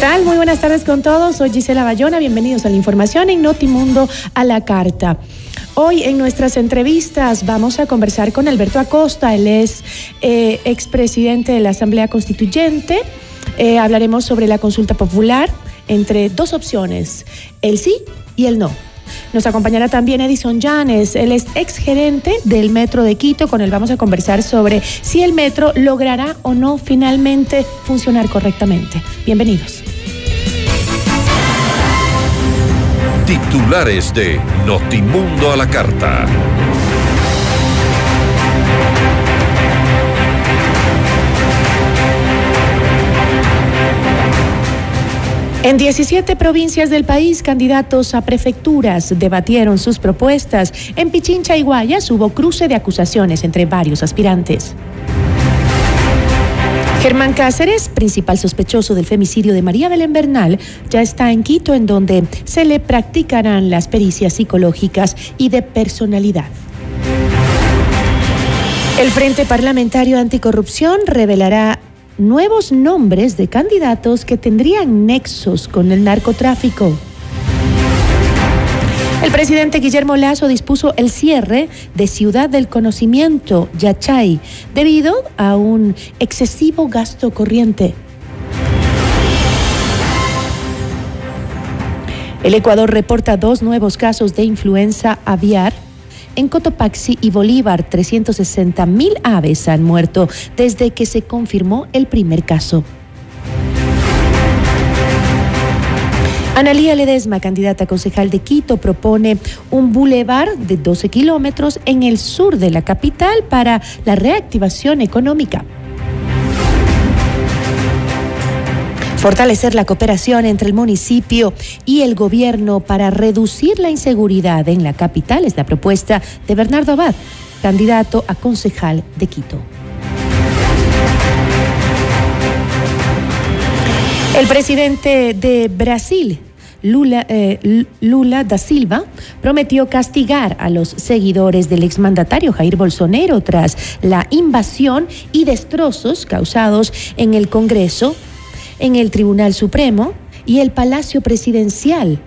Muy buenas tardes con todos. Soy Gisela Bayona. Bienvenidos a la información en Notimundo a la carta. Hoy en nuestras entrevistas vamos a conversar con Alberto Acosta. Él es eh, expresidente de la Asamblea Constituyente. Eh, hablaremos sobre la consulta popular entre dos opciones, el sí y el no. Nos acompañará también Edison Llanes, él es exgerente del Metro de Quito, con él vamos a conversar sobre si el metro logrará o no finalmente funcionar correctamente. Bienvenidos. Titulares de Notimundo a la carta. En 17 provincias del país, candidatos a prefecturas debatieron sus propuestas. En Pichincha y Guayas hubo cruce de acusaciones entre varios aspirantes. Germán Cáceres, principal sospechoso del femicidio de María Belén Bernal, ya está en Quito, en donde se le practicarán las pericias psicológicas y de personalidad. El Frente Parlamentario Anticorrupción revelará nuevos nombres de candidatos que tendrían nexos con el narcotráfico. El presidente Guillermo Lazo dispuso el cierre de Ciudad del Conocimiento, Yachay, debido a un excesivo gasto corriente. El Ecuador reporta dos nuevos casos de influenza aviar en Cotopaxi y Bolívar, 360 mil aves han muerto desde que se confirmó el primer caso. Analía Ledesma, candidata concejal de Quito, propone un bulevar de 12 kilómetros en el sur de la capital para la reactivación económica. Fortalecer la cooperación entre el municipio y el gobierno para reducir la inseguridad en la capital es la propuesta de Bernardo Abad, candidato a concejal de Quito. El presidente de Brasil, Lula, eh, Lula, da Silva prometió castigar a los seguidores del exmandatario Jair Bolsonaro tras la invasión y destrozos causados en el Congreso en el Tribunal Supremo y el Palacio Presidencial.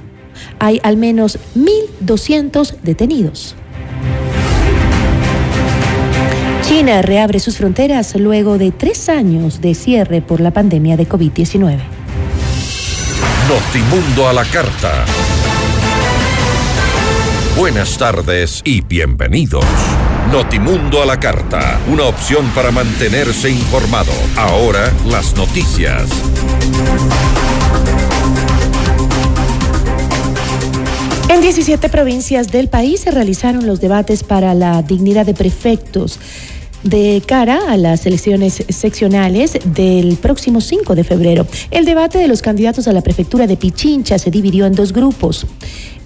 Hay al menos 1.200 detenidos. China reabre sus fronteras luego de tres años de cierre por la pandemia de COVID-19. Notimundo a la carta. Buenas tardes y bienvenidos. Notimundo a la carta, una opción para mantenerse informado. Ahora las noticias. En 17 provincias del país se realizaron los debates para la dignidad de prefectos de cara a las elecciones seccionales del próximo 5 de febrero. El debate de los candidatos a la prefectura de Pichincha se dividió en dos grupos.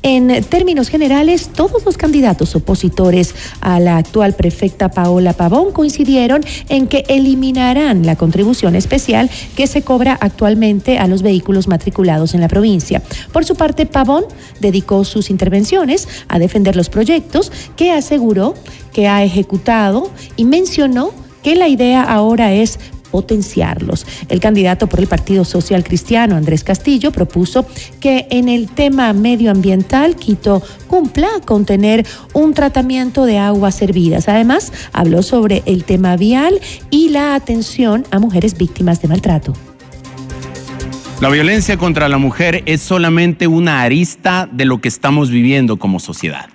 En términos generales, todos los candidatos opositores a la actual prefecta Paola Pavón coincidieron en que eliminarán la contribución especial que se cobra actualmente a los vehículos matriculados en la provincia. Por su parte, Pavón dedicó sus intervenciones a defender los proyectos que aseguró que ha ejecutado y mencionó que la idea ahora es potenciarlos. El candidato por el Partido Social Cristiano, Andrés Castillo, propuso que en el tema medioambiental Quito cumpla con tener un tratamiento de aguas servidas. Además, habló sobre el tema vial y la atención a mujeres víctimas de maltrato. La violencia contra la mujer es solamente una arista de lo que estamos viviendo como sociedad.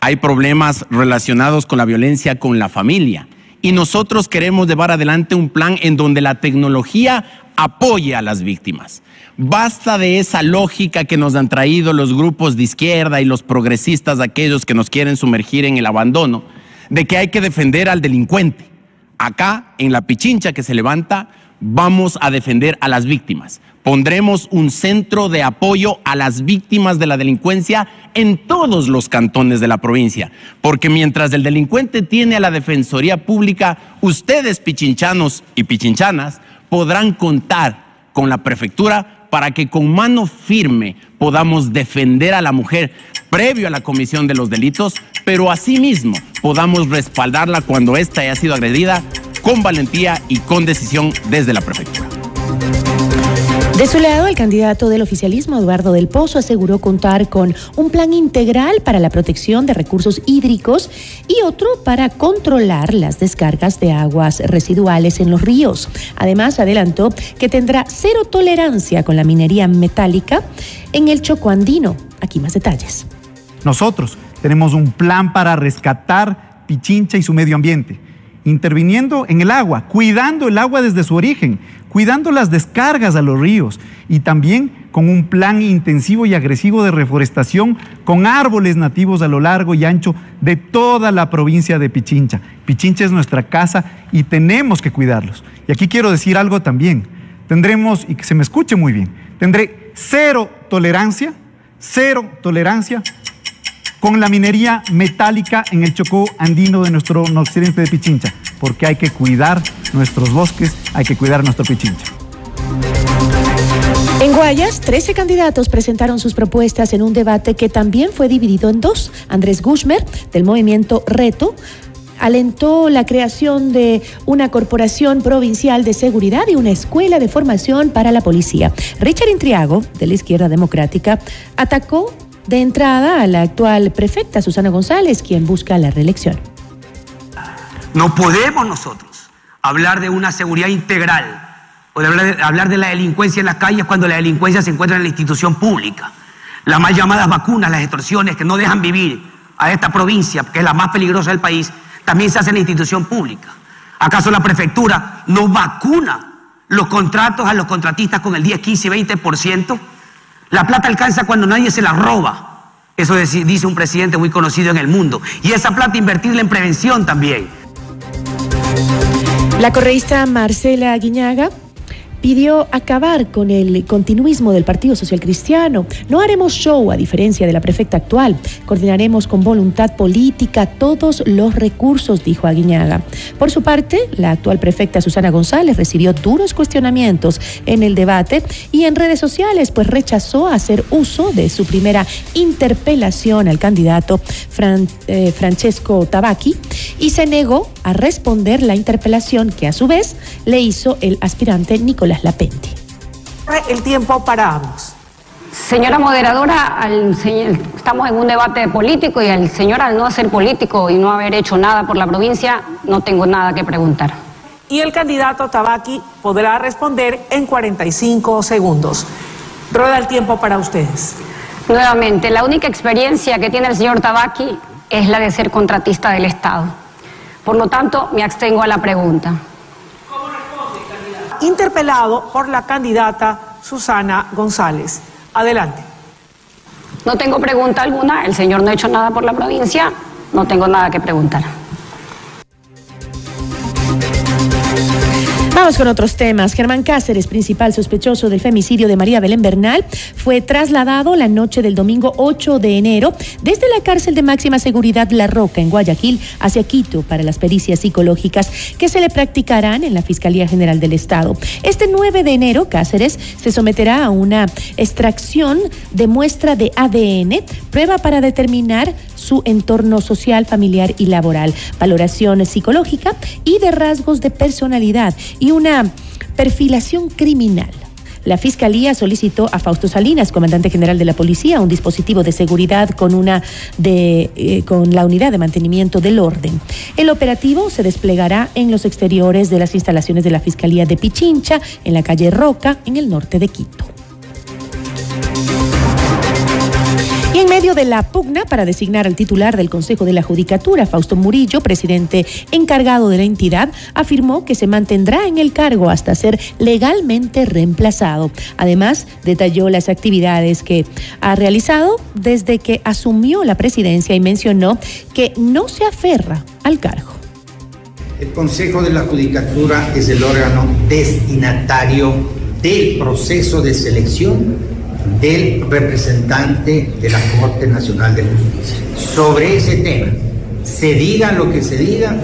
Hay problemas relacionados con la violencia con la familia y nosotros queremos llevar adelante un plan en donde la tecnología apoye a las víctimas. Basta de esa lógica que nos han traído los grupos de izquierda y los progresistas, aquellos que nos quieren sumergir en el abandono, de que hay que defender al delincuente. Acá, en la pichincha que se levanta, vamos a defender a las víctimas. Pondremos un centro de apoyo a las víctimas de la delincuencia en todos los cantones de la provincia, porque mientras el delincuente tiene a la Defensoría Pública, ustedes pichinchanos y pichinchanas podrán contar con la prefectura para que con mano firme podamos defender a la mujer previo a la comisión de los delitos, pero asimismo podamos respaldarla cuando ésta haya sido agredida con valentía y con decisión desde la prefectura. De su lado, el candidato del oficialismo, Eduardo del Pozo, aseguró contar con un plan integral para la protección de recursos hídricos y otro para controlar las descargas de aguas residuales en los ríos. Además, adelantó que tendrá cero tolerancia con la minería metálica en el Choco Andino. Aquí más detalles. Nosotros tenemos un plan para rescatar Pichincha y su medio ambiente interviniendo en el agua, cuidando el agua desde su origen, cuidando las descargas a los ríos y también con un plan intensivo y agresivo de reforestación con árboles nativos a lo largo y ancho de toda la provincia de Pichincha. Pichincha es nuestra casa y tenemos que cuidarlos. Y aquí quiero decir algo también. Tendremos, y que se me escuche muy bien, tendré cero tolerancia, cero tolerancia con la minería metálica en el Chocó andino de nuestro occidente de Pichincha, porque hay que cuidar nuestros bosques, hay que cuidar nuestro Pichincha. En Guayas, 13 candidatos presentaron sus propuestas en un debate que también fue dividido en dos. Andrés Gushmer, del movimiento Reto, alentó la creación de una corporación provincial de seguridad y una escuela de formación para la policía. Richard Intriago, de la izquierda democrática, atacó de entrada a la actual prefecta Susana González, quien busca la reelección. No podemos nosotros hablar de una seguridad integral o de hablar, de, la delincuencia en las calles cuando la delincuencia se encuentra en la institución pública. Las mal llamadas vacunas, las extorsiones que no dejan vivir a esta provincia, que es la más peligrosa del país, también se hacen en la institución pública. ¿Acaso la prefectura no vacuna los contratos a los contratistas con el 10, 15, 20%? La plata alcanza cuando nadie se la roba. Eso dice un presidente muy conocido en el mundo. Y esa plata invertirla en prevención también. La correísta Marcela Guiñaga pidió acabar con el continuismo del Partido Social Cristiano. No haremos show a diferencia de la prefecta actual. Coordinaremos con voluntad política todos los recursos, dijo Aguiñaga. Por su parte, la actual prefecta Susana González recibió duros cuestionamientos en el debate y en redes sociales, pues rechazó hacer uso de su primera interpelación al candidato eh, Francesco Tabacchi y se negó a responder la interpelación que a su vez le hizo el aspirante Nicolás las Lapenti. El tiempo para ambos. Señora moderadora, estamos en un debate político y al señor al no ser político y no haber hecho nada por la provincia, no tengo nada que preguntar. Y el candidato Tabaqui podrá responder en 45 segundos. Rueda el tiempo para ustedes. Nuevamente, la única experiencia que tiene el señor Tabaqui es la de ser contratista del Estado. Por lo tanto, me abstengo a la pregunta interpelado por la candidata Susana González. Adelante. No tengo pregunta alguna, el señor no ha hecho nada por la provincia, no tengo nada que preguntar. Vamos con otros temas. Germán Cáceres, principal sospechoso del femicidio de María Belén Bernal, fue trasladado la noche del domingo 8 de enero desde la cárcel de máxima seguridad La Roca en Guayaquil hacia Quito para las pericias psicológicas que se le practicarán en la Fiscalía General del Estado. Este 9 de enero, Cáceres se someterá a una extracción de muestra de ADN, prueba para determinar su entorno social, familiar y laboral, valoración psicológica y de rasgos de personalidad y una perfilación criminal. La Fiscalía solicitó a Fausto Salinas, comandante general de la policía, un dispositivo de seguridad con, una de, eh, con la unidad de mantenimiento del orden. El operativo se desplegará en los exteriores de las instalaciones de la Fiscalía de Pichincha, en la calle Roca, en el norte de Quito. En medio de la pugna para designar al titular del Consejo de la Judicatura, Fausto Murillo, presidente encargado de la entidad, afirmó que se mantendrá en el cargo hasta ser legalmente reemplazado. Además, detalló las actividades que ha realizado desde que asumió la presidencia y mencionó que no se aferra al cargo. El Consejo de la Judicatura es el órgano destinatario del proceso de selección del representante de la Corte Nacional de Justicia. Sobre ese tema, se diga lo que se diga,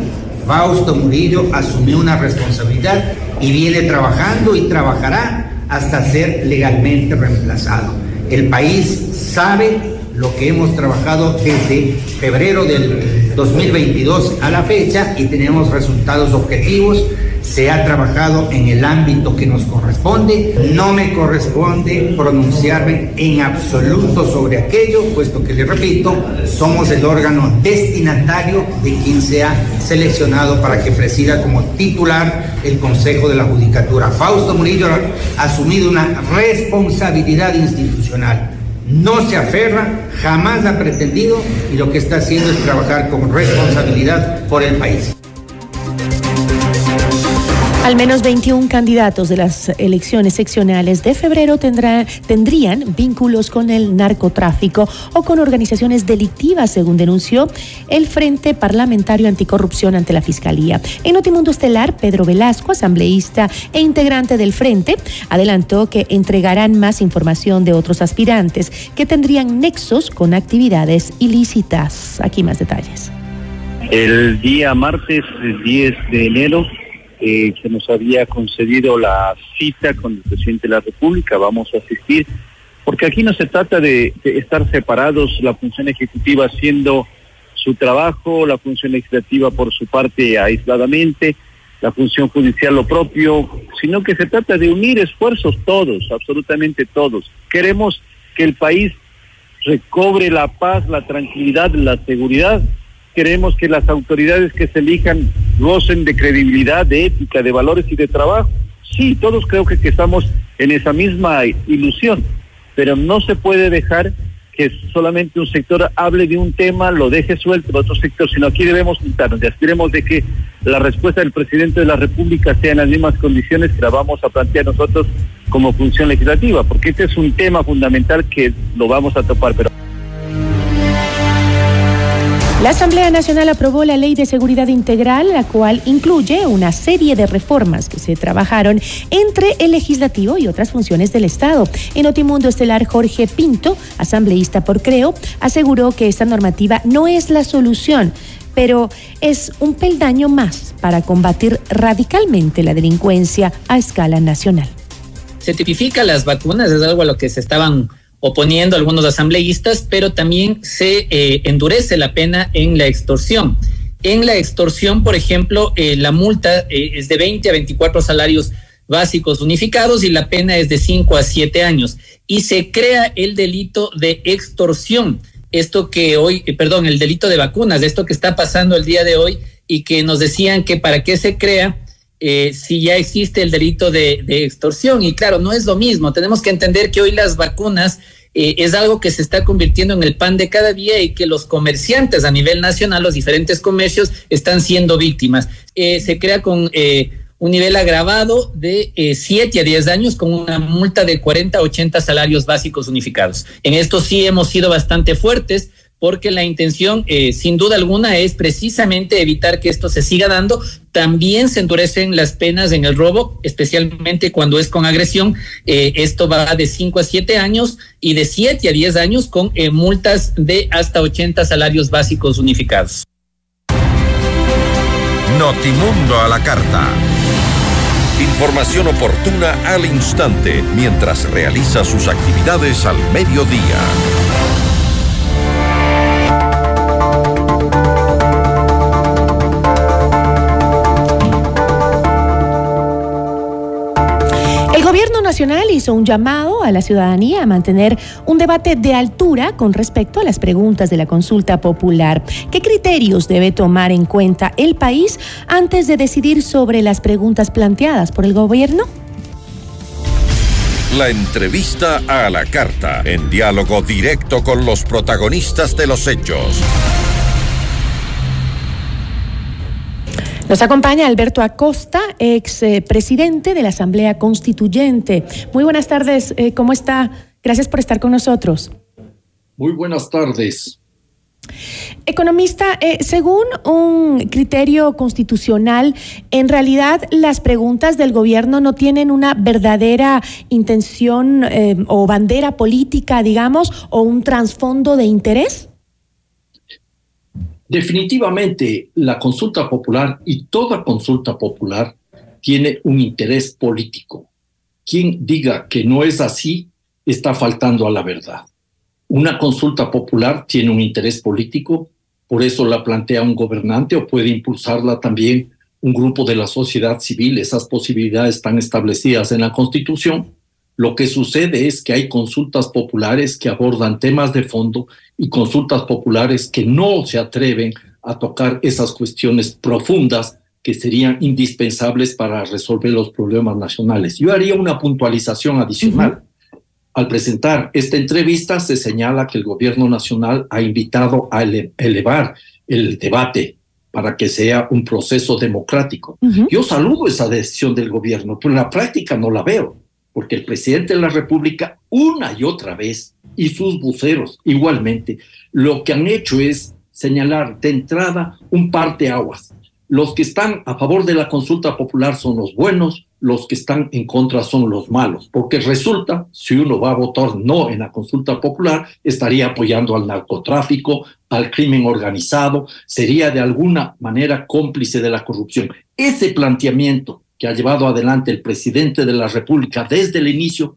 Fausto Murillo asumió una responsabilidad y viene trabajando y trabajará hasta ser legalmente reemplazado. El país sabe lo que hemos trabajado desde febrero del 2022 a la fecha y tenemos resultados objetivos se ha trabajado en el ámbito que nos corresponde. No me corresponde pronunciarme en absoluto sobre aquello, puesto que le repito, somos el órgano destinatario de quien se ha seleccionado para que presida como titular el Consejo de la Judicatura. Fausto Murillo ha asumido una responsabilidad institucional. No se aferra, jamás ha pretendido y lo que está haciendo es trabajar con responsabilidad por el país. Al menos 21 candidatos de las elecciones seccionales de febrero tendrían vínculos con el narcotráfico o con organizaciones delictivas, según denunció el Frente Parlamentario Anticorrupción ante la Fiscalía. En Notimundo Estelar, Pedro Velasco, asambleísta e integrante del Frente, adelantó que entregarán más información de otros aspirantes que tendrían nexos con actividades ilícitas. Aquí más detalles. El día martes 10 de enero eh, se nos había concedido la cita con el presidente de la República, vamos a asistir, porque aquí no se trata de, estar separados, la función ejecutiva haciendo su trabajo, la función legislativa por su parte aisladamente, la función judicial lo propio, sino que se trata de unir esfuerzos todos, absolutamente todos. Queremos que el país recobre la paz, la tranquilidad, la seguridad queremos que las autoridades que se elijan gocen de credibilidad, de ética, de valores y de trabajo. Sí, todos creo que, estamos en esa misma ilusión, pero no se puede dejar que solamente un sector hable de un tema, lo deje suelto el otro sector, sino aquí debemos juntarnos y aspiremos de que la respuesta del presidente de la República sea en las mismas condiciones que la vamos a plantear nosotros como función legislativa, porque este es un tema fundamental que lo vamos a topar. Pero... La Asamblea Nacional aprobó la Ley de Seguridad Integral, la cual incluye una serie de reformas que se trabajaron entre el legislativo y otras funciones del Estado. En Otimundo Estelar, Jorge Pinto, asambleísta por Creo, aseguró que esta normativa no es la solución, pero es un peldaño más para combatir radicalmente la delincuencia a escala nacional. Se tipifica las vacunas, es algo a lo que se estaban oponiendo algunos asambleístas, pero también se eh, endurece la pena en la extorsión. En la extorsión, por ejemplo, eh, la multa eh, es de 20 a 24 salarios básicos unificados y la pena es de 5 a 7 años. Y se crea el delito de extorsión. Esto que hoy, perdón, el delito de vacunas, esto que está pasando el día de hoy y que nos decían que para qué se crea si ya existe el delito de, de, extorsión. Y claro, no es lo mismo. Tenemos que entender que hoy las vacunas eh, es algo que se está convirtiendo en el pan de cada día y que los comerciantes a nivel nacional, los diferentes comercios, están siendo víctimas. Eh, se crea con eh, un nivel agravado de 7 a 10 años con una multa de 40 a 80 salarios básicos unificados. En esto sí hemos sido bastante fuertes porque la intención, eh, sin duda alguna, es precisamente evitar que esto se siga dando. También se endurecen las penas en el robo, especialmente cuando es con agresión. Eh, esto va de 5 a 7 años y de 7 a 10 años con eh, multas de hasta 80 salarios básicos unificados. Notimundo a la carta. Información oportuna al instante mientras realiza sus actividades al mediodía. Gobierno nacional hizo un llamado a la ciudadanía a mantener un debate de altura con respecto a las preguntas de la consulta popular. ¿Qué criterios debe tomar en cuenta el país antes de decidir sobre las preguntas planteadas por el gobierno? La entrevista a la carta, en diálogo directo con los protagonistas de los hechos. Nos acompaña Alberto Acosta, ex eh, presidente de la Asamblea Constituyente. Muy buenas tardes, eh, ¿cómo está? Gracias por estar con nosotros. Muy buenas tardes. Economista, eh, según un criterio constitucional, en realidad las preguntas del gobierno no tienen una verdadera intención o bandera política, digamos, o un trasfondo de interés. Definitivamente, la consulta popular y toda consulta popular tiene un interés político. Quien diga que no es así está faltando a la verdad. Una consulta popular tiene un interés político, por eso la plantea un gobernante o puede impulsarla también un grupo de la sociedad civil. Esas posibilidades están establecidas en la Constitución lo que sucede es que hay consultas populares que abordan temas de fondo y consultas populares que no se atreven a tocar esas cuestiones profundas que serían indispensables para resolver los problemas nacionales. Yo haría una puntualización adicional. Al presentar esta entrevista se señala que el gobierno nacional ha invitado a elevar el debate para que sea un proceso democrático. Yo saludo esa decisión del gobierno, pero en la práctica no la veo porque el presidente de la República una y otra vez y sus buceros igualmente lo que han hecho es señalar de entrada un par de aguas. Los que están a favor de la consulta popular son los buenos, los que están en contra son los malos, porque resulta, si uno va a votar no en la consulta popular, estaría apoyando al narcotráfico, al crimen organizado, sería de alguna manera cómplice de la corrupción. Ese planteamiento que ha llevado adelante el presidente de la República desde el inicio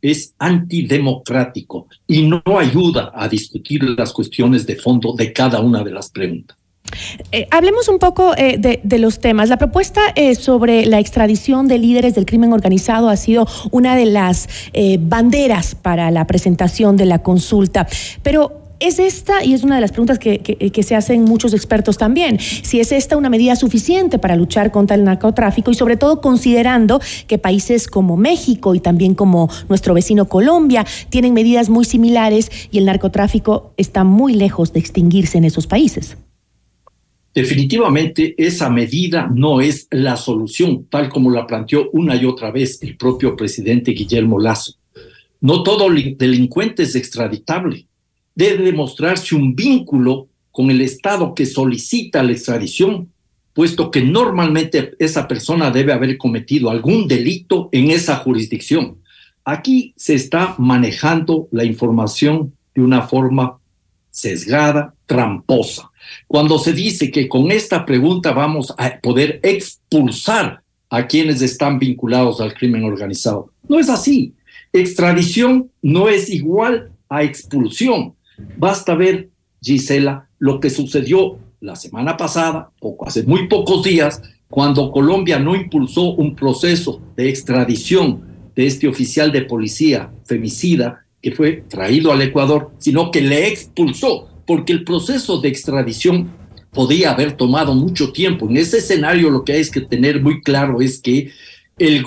es antidemocrático y no ayuda a discutir las cuestiones de fondo de cada una de las preguntas. Eh, hablemos un poco eh, de, los temas. La propuesta eh, sobre la extradición de líderes del crimen organizado ha sido una de las banderas para la presentación de la consulta. Pero ¿Es esta, y es una de las preguntas que, se hacen muchos expertos también, si es esta una medida suficiente para luchar contra el narcotráfico y sobre todo considerando que países como México y también como nuestro vecino Colombia tienen medidas muy similares y el narcotráfico está muy lejos de extinguirse en esos países? Definitivamente esa medida no es la solución, tal como la planteó una y otra vez el propio presidente Guillermo Lazo. No todo delincuente es extraditable debe demostrarse un vínculo con el Estado que solicita la extradición, puesto que normalmente esa persona debe haber cometido algún delito en esa jurisdicción. Aquí se está manejando la información de una forma sesgada, tramposa. Cuando se dice que con esta pregunta vamos a poder expulsar a quienes están vinculados al crimen organizado. No es así. Extradición no es igual a expulsión. Basta ver, Gisela, lo que sucedió la semana pasada, poco, hace muy pocos días, cuando Colombia no impulsó un proceso de extradición de este oficial de policía femicida que fue traído al Ecuador, sino que le expulsó, porque el proceso de extradición podía haber tomado mucho tiempo. En ese escenario lo que hay es que tener muy claro es que el,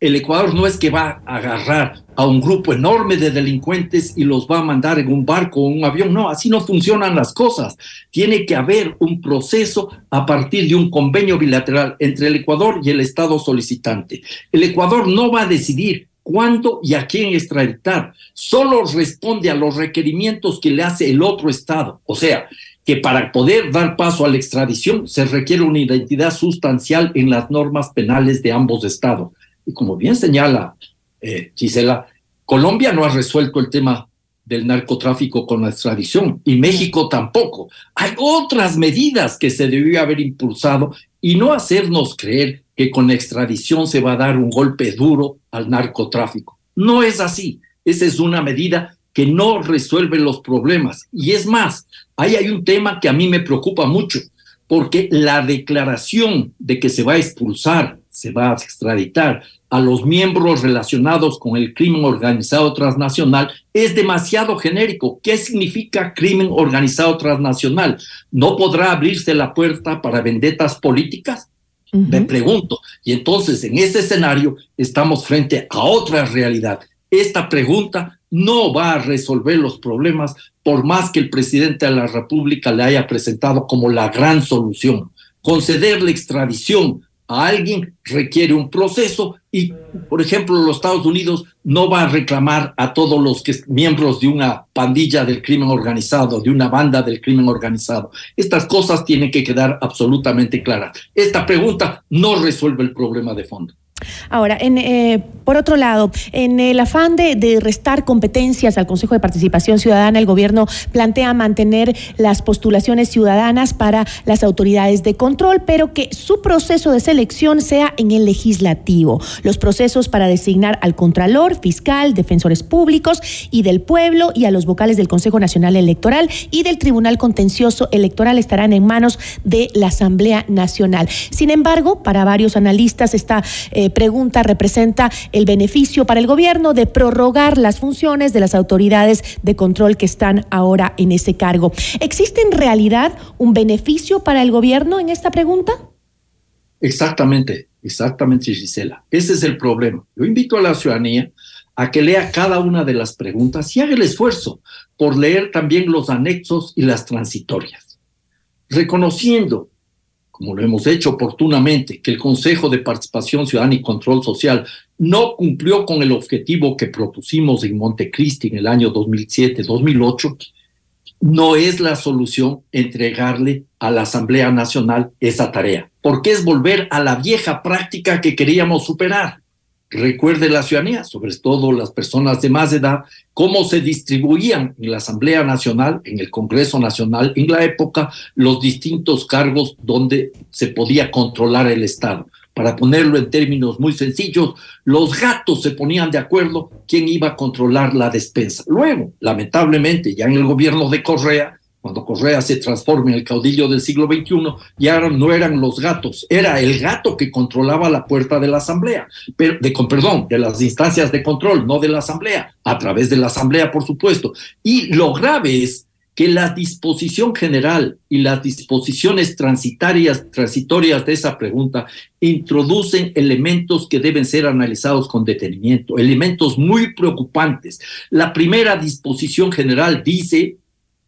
el Ecuador no es que va a agarrar a un grupo enorme de delincuentes y los va a mandar en un barco o un avión. No, así no funcionan las cosas. Tiene que haber un proceso a partir de un convenio bilateral entre el Ecuador y el Estado solicitante. El Ecuador no va a decidir cuándo y a quién extraditar. Solo responde a los requerimientos que le hace el otro Estado. O sea, que para poder dar paso a la extradición se requiere una identidad sustancial en las normas penales de ambos estados. Y como bien señala eh, Gisela, Colombia no ha resuelto el tema del narcotráfico con la extradición y México tampoco. Hay otras medidas que se debió haber impulsado y no hacernos creer que con la extradición se va a dar un golpe duro al narcotráfico. No es así. Esa es una medida que no resuelve los problemas. Y es más, ahí hay un tema que a mí me preocupa mucho, porque la declaración de que se va a expulsar se va a extraditar a los miembros relacionados con el crimen organizado transnacional es demasiado genérico. ¿Qué significa crimen organizado transnacional? ¿No podrá abrirse la puerta para vendetas políticas? Me pregunto. Y entonces, en ese escenario, estamos frente a otra realidad. Esta pregunta no va a resolver los problemas por más que el presidente de la República le haya presentado como la gran solución. Conceder la extradición a alguien requiere un proceso y, por ejemplo, los Estados Unidos no va a reclamar a todos los que, miembros de una pandilla del crimen organizado, de una banda del crimen organizado. Estas cosas tienen que quedar absolutamente claras. Esta pregunta no resuelve el problema de fondo. Ahora, eh, por otro lado, en el afán de, restar competencias al Consejo de Participación Ciudadana, el gobierno plantea mantener las postulaciones ciudadanas para las autoridades de control, pero que su proceso de selección sea en el legislativo. Los procesos para designar al Contralor, fiscal, defensores públicos y del pueblo y a los vocales del Consejo Nacional Electoral y del Tribunal Contencioso Electoral estarán en manos de la Asamblea Nacional. Sin embargo, para varios analistas esta eh, pregunta representa el beneficio para el gobierno de prorrogar las funciones de las autoridades de control que están ahora en ese cargo. ¿Existe en realidad un beneficio para el gobierno en esta pregunta? Exactamente, exactamente, Gisela. Ese es el problema. Yo invito a la ciudadanía a que lea cada una de las preguntas y haga el esfuerzo por leer también los anexos y las transitorias, reconociendo como lo hemos hecho oportunamente, que el Consejo de Participación Ciudadana y Control Social no cumplió con el objetivo que propusimos en Montecristi en el año 2007-2008, no es la solución entregarle a la Asamblea Nacional esa tarea, porque es volver a la vieja práctica que queríamos superar recuerde la ciudadanía, sobre todo las personas de más edad, cómo se distribuían en la Asamblea Nacional, en el Congreso Nacional, en la época, los distintos cargos donde se podía controlar el Estado. Para ponerlo en términos muy sencillos, los gatos se ponían de acuerdo quién iba a controlar la despensa. Luego, lamentablemente, ya en el gobierno de Correa, cuando Correa se transforma en el caudillo del siglo XXI, ya no eran los gatos, era el gato que controlaba la puerta de la asamblea, pero, de, perdón, de las instancias de control, no de la asamblea, a través de la asamblea, por supuesto. Y lo grave es que la disposición general y las disposiciones transitarias, transitorias de esa pregunta introducen elementos que deben ser analizados con detenimiento, elementos muy preocupantes. La primera disposición general dice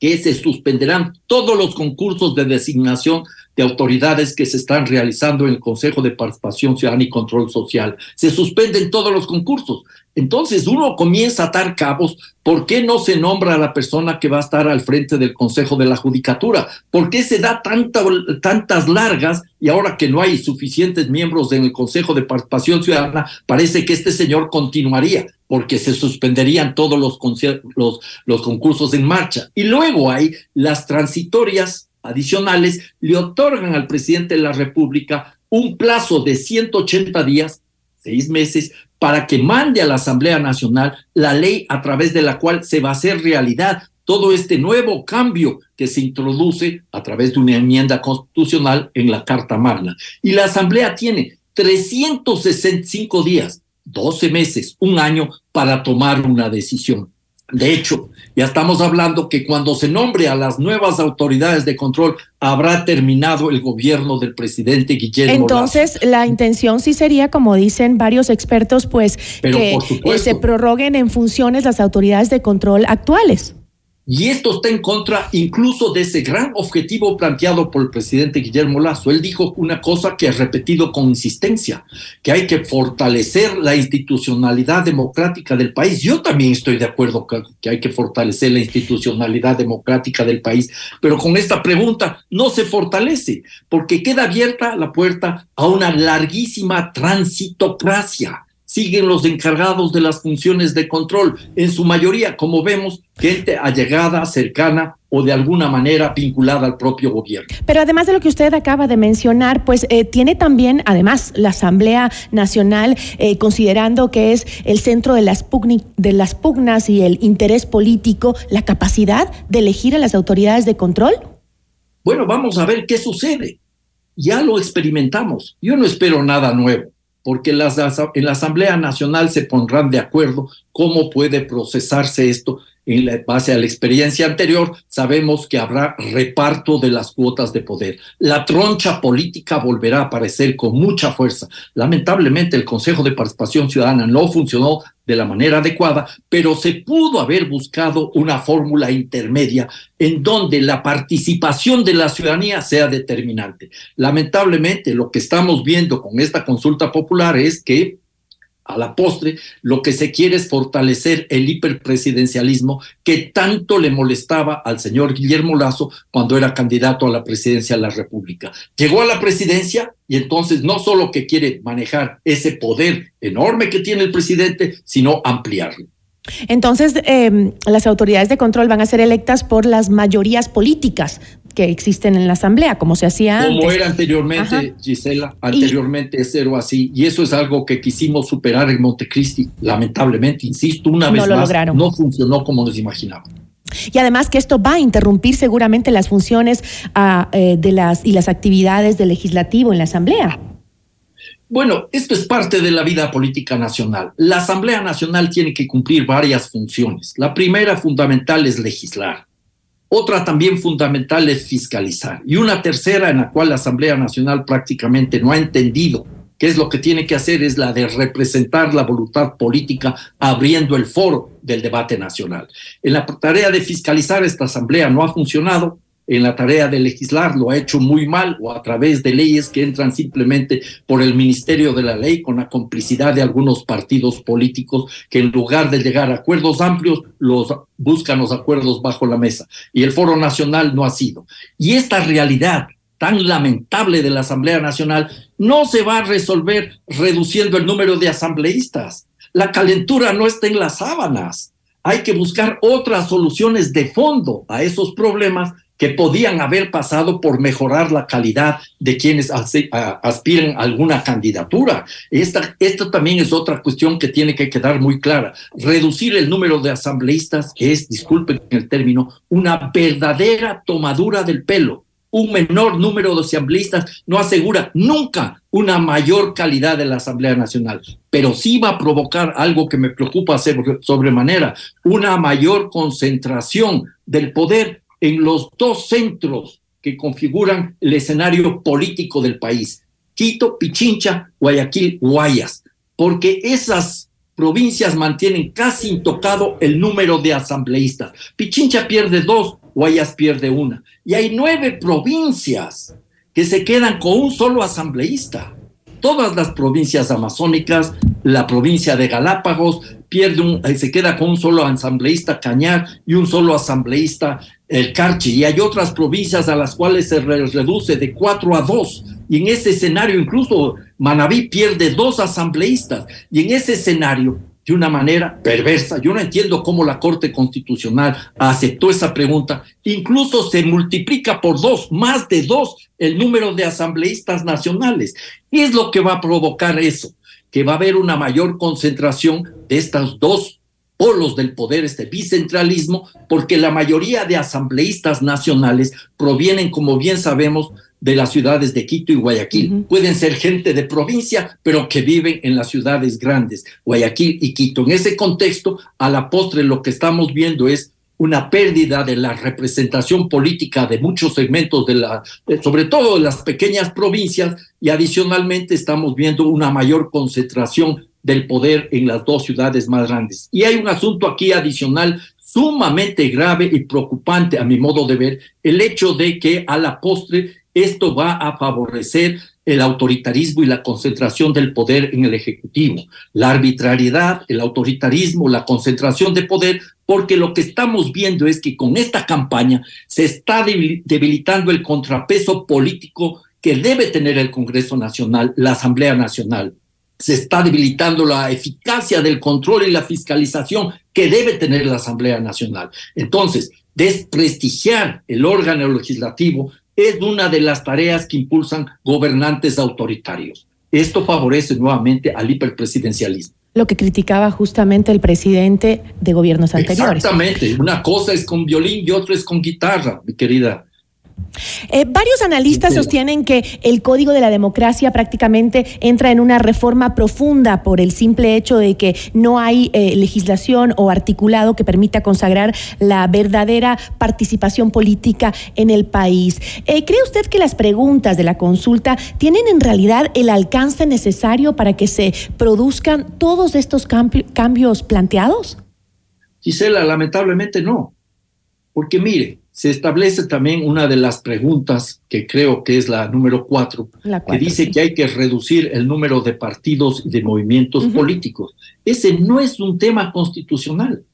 que se suspenderán todos los concursos de designación de autoridades que se están realizando en el Consejo de Participación Ciudadana y Control Social. Se suspenden todos los concursos. Entonces uno comienza a atar cabos. ¿Por qué no se nombra a la persona que va a estar al frente del Consejo de la Judicatura? ¿Por qué se da tantas largas y ahora que no hay suficientes miembros en el Consejo de Participación Ciudadana, parece que este señor continuaría? Porque se suspenderían todos los, los, concursos en marcha. Y luego hay las transitorias adicionales, le otorgan al presidente de la República un plazo de 180 días, seis meses, para que mande a la Asamblea Nacional la ley a través de la cual se va a hacer realidad todo este nuevo cambio que se introduce a través de una enmienda constitucional en la Carta Magna. Y la Asamblea tiene 365 días 12 meses, un año para tomar una decisión. De hecho, ya estamos hablando que cuando se nombre a las nuevas autoridades de control, habrá terminado el gobierno del presidente Guillermo Entonces, la intención sí sería, como dicen varios expertos, pues que se prorroguen en funciones las autoridades de control actuales. Y esto está en contra incluso de ese gran objetivo planteado por el presidente Guillermo Lazo. Él dijo una cosa que ha repetido con insistencia, que hay que fortalecer la institucionalidad democrática del país. Yo también estoy de acuerdo que hay que fortalecer la institucionalidad democrática del país, pero con esta pregunta no se fortalece, porque queda abierta la puerta a una larguísima transitocracia siguen los encargados de las funciones de control, en su mayoría, como vemos, gente allegada, cercana o de alguna manera vinculada al propio gobierno. Pero además de lo que usted acaba de mencionar, pues eh, tiene también, además, la Asamblea Nacional, eh, considerando que es el centro de las, de las pugnas y el interés político, la capacidad de elegir a las autoridades de control. Bueno, vamos a ver qué sucede. Ya lo experimentamos. Yo no espero nada nuevo porque las, en la Asamblea Nacional se pondrán de acuerdo cómo puede procesarse esto en base a la experiencia anterior, sabemos que habrá reparto de las cuotas de poder. La troncha política volverá a aparecer con mucha fuerza. Lamentablemente el Consejo de Participación Ciudadana no funcionó de la manera adecuada, pero se pudo haber buscado una fórmula intermedia en donde la participación de la ciudadanía sea determinante. Lamentablemente lo que estamos viendo con esta consulta popular es que a la postre, lo que se quiere es fortalecer el hiperpresidencialismo que tanto le molestaba al señor Guillermo Lazo cuando era candidato a la presidencia de la República. Llegó a la presidencia y entonces no solo que quiere manejar ese poder enorme que tiene el presidente, sino ampliarlo. Entonces, eh, las autoridades de control van a ser electas por las mayorías políticas que existen en la Asamblea, como se hacía antes. Como era anteriormente, Gisela, anteriormente es cero así, y eso es algo que quisimos superar en Montecristi. Lamentablemente, insisto, una vez más, no funcionó como nos imaginábamos. Y además que esto va a interrumpir seguramente las funciones ah, eh, de las, y las actividades del legislativo en la Asamblea. Bueno, esto es parte de la vida política nacional. La Asamblea Nacional tiene que cumplir varias funciones. La primera fundamental es legislar. Otra también fundamental es fiscalizar. Y una tercera en la cual la Asamblea Nacional prácticamente no ha entendido qué es lo que tiene que hacer es la de representar la voluntad política abriendo el foro del debate nacional. En la tarea de fiscalizar esta Asamblea no ha funcionado en la tarea de legislar lo ha hecho muy mal o a través de leyes que entran simplemente por el Ministerio de la Ley con la complicidad de algunos partidos políticos que en lugar de llegar a acuerdos amplios los buscan los acuerdos bajo la mesa y el Foro Nacional no ha sido. Y esta realidad tan lamentable de la Asamblea Nacional no se va a resolver reduciendo el número de asambleístas. La calentura no está en las sábanas. Hay que buscar otras soluciones de fondo a esos problemas que podían haber pasado por mejorar la calidad de quienes aspiren a alguna candidatura. Esta, esto también es otra cuestión que tiene que quedar muy clara. Reducir el número de asambleístas es, disculpen el término, una verdadera tomadura del pelo. Un menor número de asambleístas no asegura nunca una mayor calidad de la Asamblea Nacional, pero sí va a provocar algo que me preocupa sobremanera, una mayor concentración del poder en los dos centros que configuran el escenario político del país, Quito, Pichincha, Guayaquil, Guayas, porque esas provincias mantienen casi intocado el número de asambleístas. Pichincha pierde dos, Guayas pierde una. Y hay nueve provincias que se quedan con un solo asambleísta. Todas las provincias amazónicas, la provincia de Galápagos, pierde un, eh, se queda con un solo asambleísta Cañar y un solo asambleísta el Carchi. Y hay otras provincias a las cuales se reduce de cuatro a dos. Y en ese escenario incluso Manabí pierde dos asambleístas. Y en ese escenario, de una manera perversa, yo no entiendo cómo la Corte Constitucional aceptó esa pregunta, incluso se multiplica por dos, más de dos, el número de asambleístas nacionales. ¿Qué es lo que va a provocar eso? Que va a haber una mayor concentración de estos dos polos del poder, este bicentralismo, porque la mayoría de asambleístas nacionales provienen, como bien sabemos, de las ciudades de Quito y Guayaquil. Pueden ser gente de provincia, pero que viven en las ciudades grandes, Guayaquil y Quito. En ese contexto, a la postre, lo que estamos viendo es una pérdida de la representación política de muchos segmentos de la, sobre todo de las pequeñas provincias, y adicionalmente estamos viendo una mayor concentración del poder en las dos ciudades más grandes. Y hay un asunto aquí adicional sumamente grave y preocupante a mi modo de ver, el hecho de que a la postre esto va a favorecer el autoritarismo y la concentración del poder en el Ejecutivo, la arbitrariedad, el autoritarismo, la concentración de poder, porque lo que estamos viendo es que con esta campaña se está debilitando el contrapeso político que debe tener el Congreso Nacional, la Asamblea Nacional. Se está debilitando la eficacia del control y la fiscalización que debe tener la Asamblea Nacional. Entonces, desprestigiar el órgano legislativo es una de las tareas que impulsan gobernantes autoritarios. Esto favorece nuevamente al hiperpresidencialismo. Lo que criticaba justamente el presidente de gobiernos anteriores. Exactamente. Una cosa es con violín y otra es con guitarra, mi querida Eh, varios analistas sostienen que el Código de la Democracia prácticamente entra en una reforma profunda por el simple hecho de que no hay eh, legislación o articulado que permita consagrar la verdadera participación política en el país. Eh, ¿Cree usted que las preguntas de la consulta tienen en realidad el alcance necesario para que se produzcan todos estos cambios planteados? Gisela, lamentablemente no. Porque mire, se establece también una de las preguntas, que creo que es la número cuatro, que dice que hay que reducir el número de partidos y de movimientos políticos. Ese no es un tema constitucional.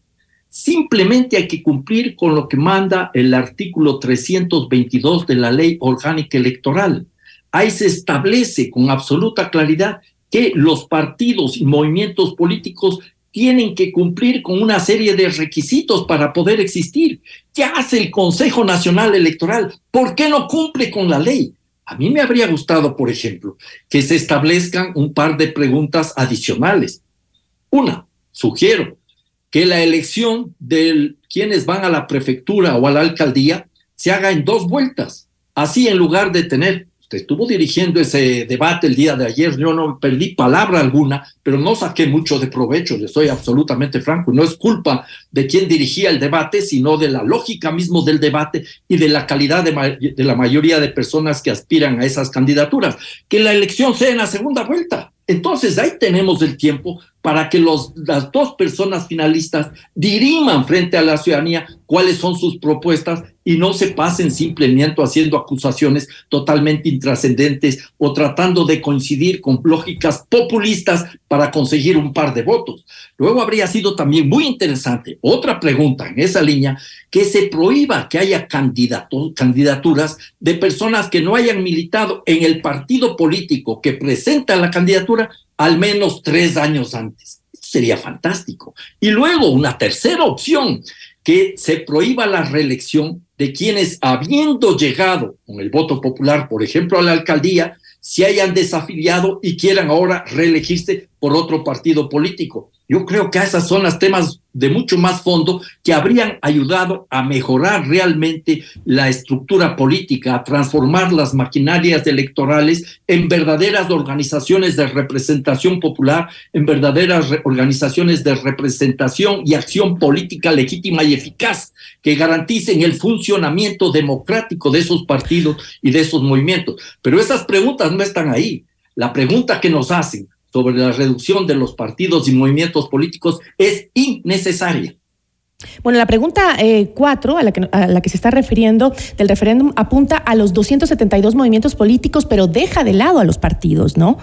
Simplemente hay que cumplir con lo que manda el artículo 322 de la Ley Orgánica Electoral. Ahí se establece con absoluta claridad que los partidos y movimientos políticos tienen que cumplir con una serie de requisitos para poder existir. ¿Qué hace el Consejo Nacional Electoral? ¿Por qué no cumple con la ley? A mí me habría gustado, por ejemplo, que se establezcan un par de preguntas adicionales. Una, sugiero que la elección de quienes van a la prefectura o a la alcaldía se haga en dos vueltas. Así, en lugar de tener estuvo dirigiendo ese debate el día de ayer, yo no perdí palabra alguna, pero no saqué mucho de provecho, le soy absolutamente franco, no es culpa de quien dirigía el debate, sino de la lógica mismo del debate y de la calidad de, de la mayoría de personas que aspiran a esas candidaturas. Que la elección sea en la segunda vuelta. Entonces ahí tenemos el tiempo para que los, las dos personas finalistas diriman frente a la ciudadanía cuáles son sus propuestas y no se pasen simplemente haciendo acusaciones totalmente intrascendentes o tratando de coincidir con lógicas populistas para conseguir un par de votos. Luego habría sido también muy interesante otra pregunta en esa línea, que se prohíba que haya candidaturas de personas que no hayan militado en el partido político que presenta la candidatura al menos tres años antes. Sería fantástico. Y luego una tercera opción, que se prohíba la reelección de quienes, habiendo llegado con el voto popular, por ejemplo, a la alcaldía, se hayan desafiliado y quieran ahora reelegirse por otro partido político. Yo creo que esas son los temas de mucho más fondo que habrían ayudado a mejorar realmente la estructura política, a transformar las maquinarias electorales en verdaderas organizaciones de representación popular, en verdaderas organizaciones de representación y acción política legítima y eficaz que garanticen el funcionamiento democrático de esos partidos y de esos movimientos. Pero esas preguntas no están ahí. La pregunta que nos hacen, sobre la reducción de los partidos y movimientos políticos es innecesaria. Bueno, la pregunta eh, cuatro a, la que, a la que se está refiriendo del referéndum apunta a los 272 movimientos políticos, pero deja de lado a los partidos, ¿no?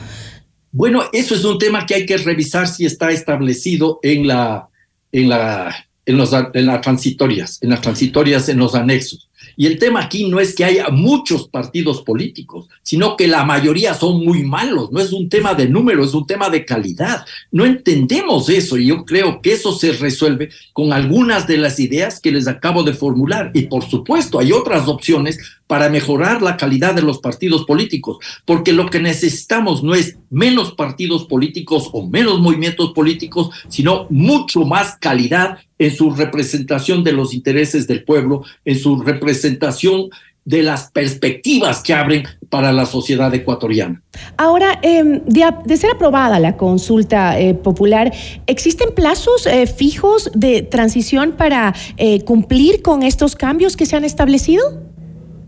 Bueno, eso es un tema que hay que revisar si está establecido en la, en la, en los, en las transitorias, en las transitorias, en los anexos. Y el tema aquí no es que haya muchos partidos políticos, sino que la mayoría son muy malos. No es un tema de número, es un tema de calidad. No entendemos eso y yo creo que eso se resuelve con algunas de las ideas que les acabo de formular. Y por supuesto, hay otras opciones para mejorar la calidad de los partidos políticos, porque lo que necesitamos no es menos partidos políticos o menos movimientos políticos, sino mucho más calidad en su representación de los intereses del pueblo, en su representación de las perspectivas que abren para la sociedad ecuatoriana. Ahora, em, de, ser aprobada la consulta eh, popular, ¿existen plazos eh, fijos de transición para eh, cumplir con estos cambios que se han establecido?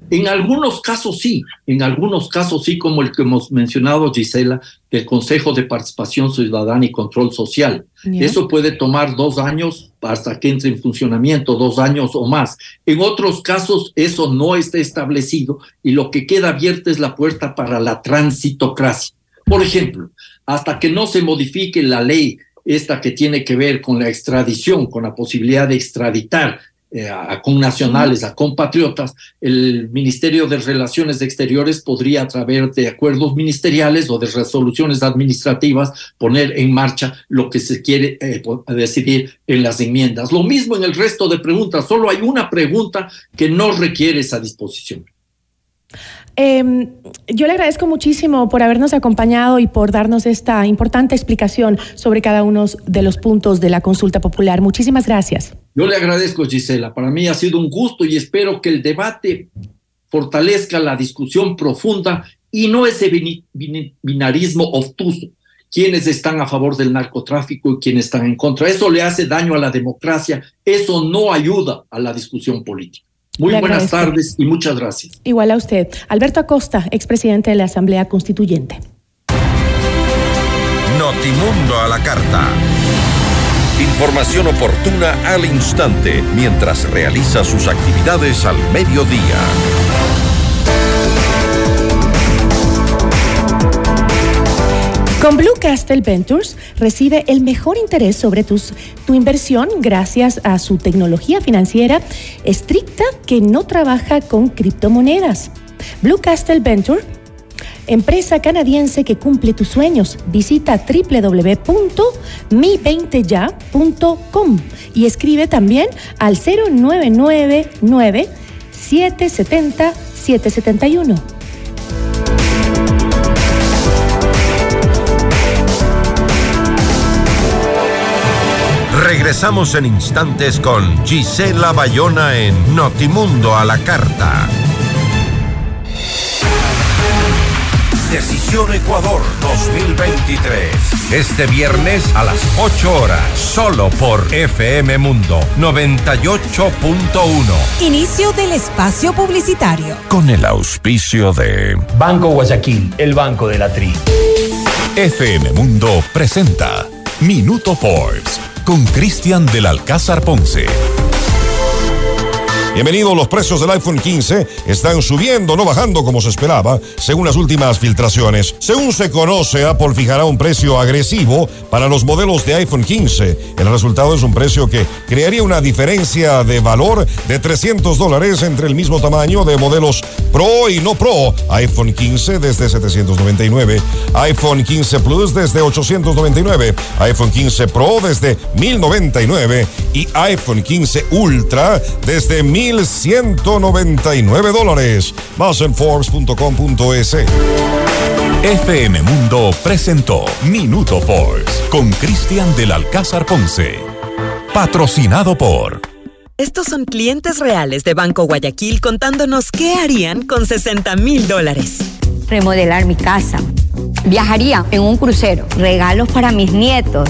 En algunos casos sí, en algunos casos sí, como el que hemos mencionado, Gisela, del Consejo de Participación Ciudadana y Control Social. Eso puede tomar dos años hasta que entre en funcionamiento, dos años o más. En otros casos eso no está establecido y lo que queda abierta es la puerta para la transitocracia. Por ejemplo, hasta que no se modifique la ley esta que tiene que ver con la extradición, con la posibilidad de extraditar eh, a, con nacionales, a compatriotas, el Ministerio de Relaciones Exteriores podría a través de acuerdos ministeriales o de resoluciones administrativas poner en marcha lo que se quiere eh, decidir en las enmiendas. Lo mismo en el resto de preguntas, solo hay una pregunta que no requiere esa disposición. Em, yo le agradezco muchísimo por habernos acompañado y por darnos esta importante explicación sobre cada uno de los puntos de la consulta popular. Muchísimas gracias. Yo le agradezco, Gisela. Para mí ha sido un gusto y espero que el debate fortalezca la discusión profunda y no ese binarismo obtuso. Quienes están a favor del narcotráfico y quienes están en contra. Eso le hace daño a la democracia, eso no ayuda a la discusión política. Muy buenas tardes y muchas gracias. Igual a usted. Alberto Acosta, expresidente de la Asamblea Constituyente. Notimundo a la carta. Información oportuna al instante mientras realiza sus actividades al mediodía. Con Blue Castle Ventures recibe el mejor interés sobre tus, tu inversión gracias a su tecnología financiera estricta que no trabaja con criptomonedas. Blue Castle Ventures empresa canadiense que cumple tus sueños. Visita www.mi20ya.com y escribe también al 0999 770 771. Regresamos en instantes con Gisela Bayona en Notimundo a la Carta. Decisión Ecuador 2023. Este viernes a las 8 horas, solo por FM Mundo 98.1. Inicio del espacio publicitario. Con el auspicio de Banco Guayaquil, el banco de la tri. FM Mundo presenta Minuto Forbes con Cristian del Alcázar Ponce. Bienvenidos, los precios del iPhone 15 están subiendo, no bajando como se esperaba, según las últimas filtraciones. Según se conoce, Apple fijará un precio agresivo para los modelos de iPhone 15. El resultado es un precio que crearía una diferencia de valor de 300 dólares entre el mismo tamaño de modelos Pro y no Pro. iPhone 15 desde 799, iPhone 15 Plus desde 899, iPhone 15 Pro desde 1099 y iPhone 15 Ultra desde 1000 1.199 dólares. Más en Forbes.com.es. FM Mundo presentó Minuto Forbes con Cristian del Alcázar Ponce. Patrocinado por. Estos son clientes reales de Banco Guayaquil contándonos qué harían con 60 mil dólares. Remodelar mi casa. Viajaría en un crucero. Regalos para mis nietos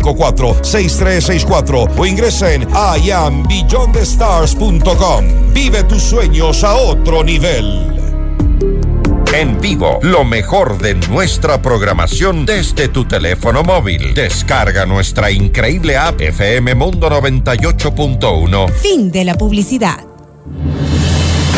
6364 o ingresa en iambeyondthestars.com. Vive tus sueños a otro nivel. En vivo, lo mejor de nuestra programación desde tu teléfono móvil. Descarga nuestra increíble app FM Mundo 98.1. Fin de la publicidad.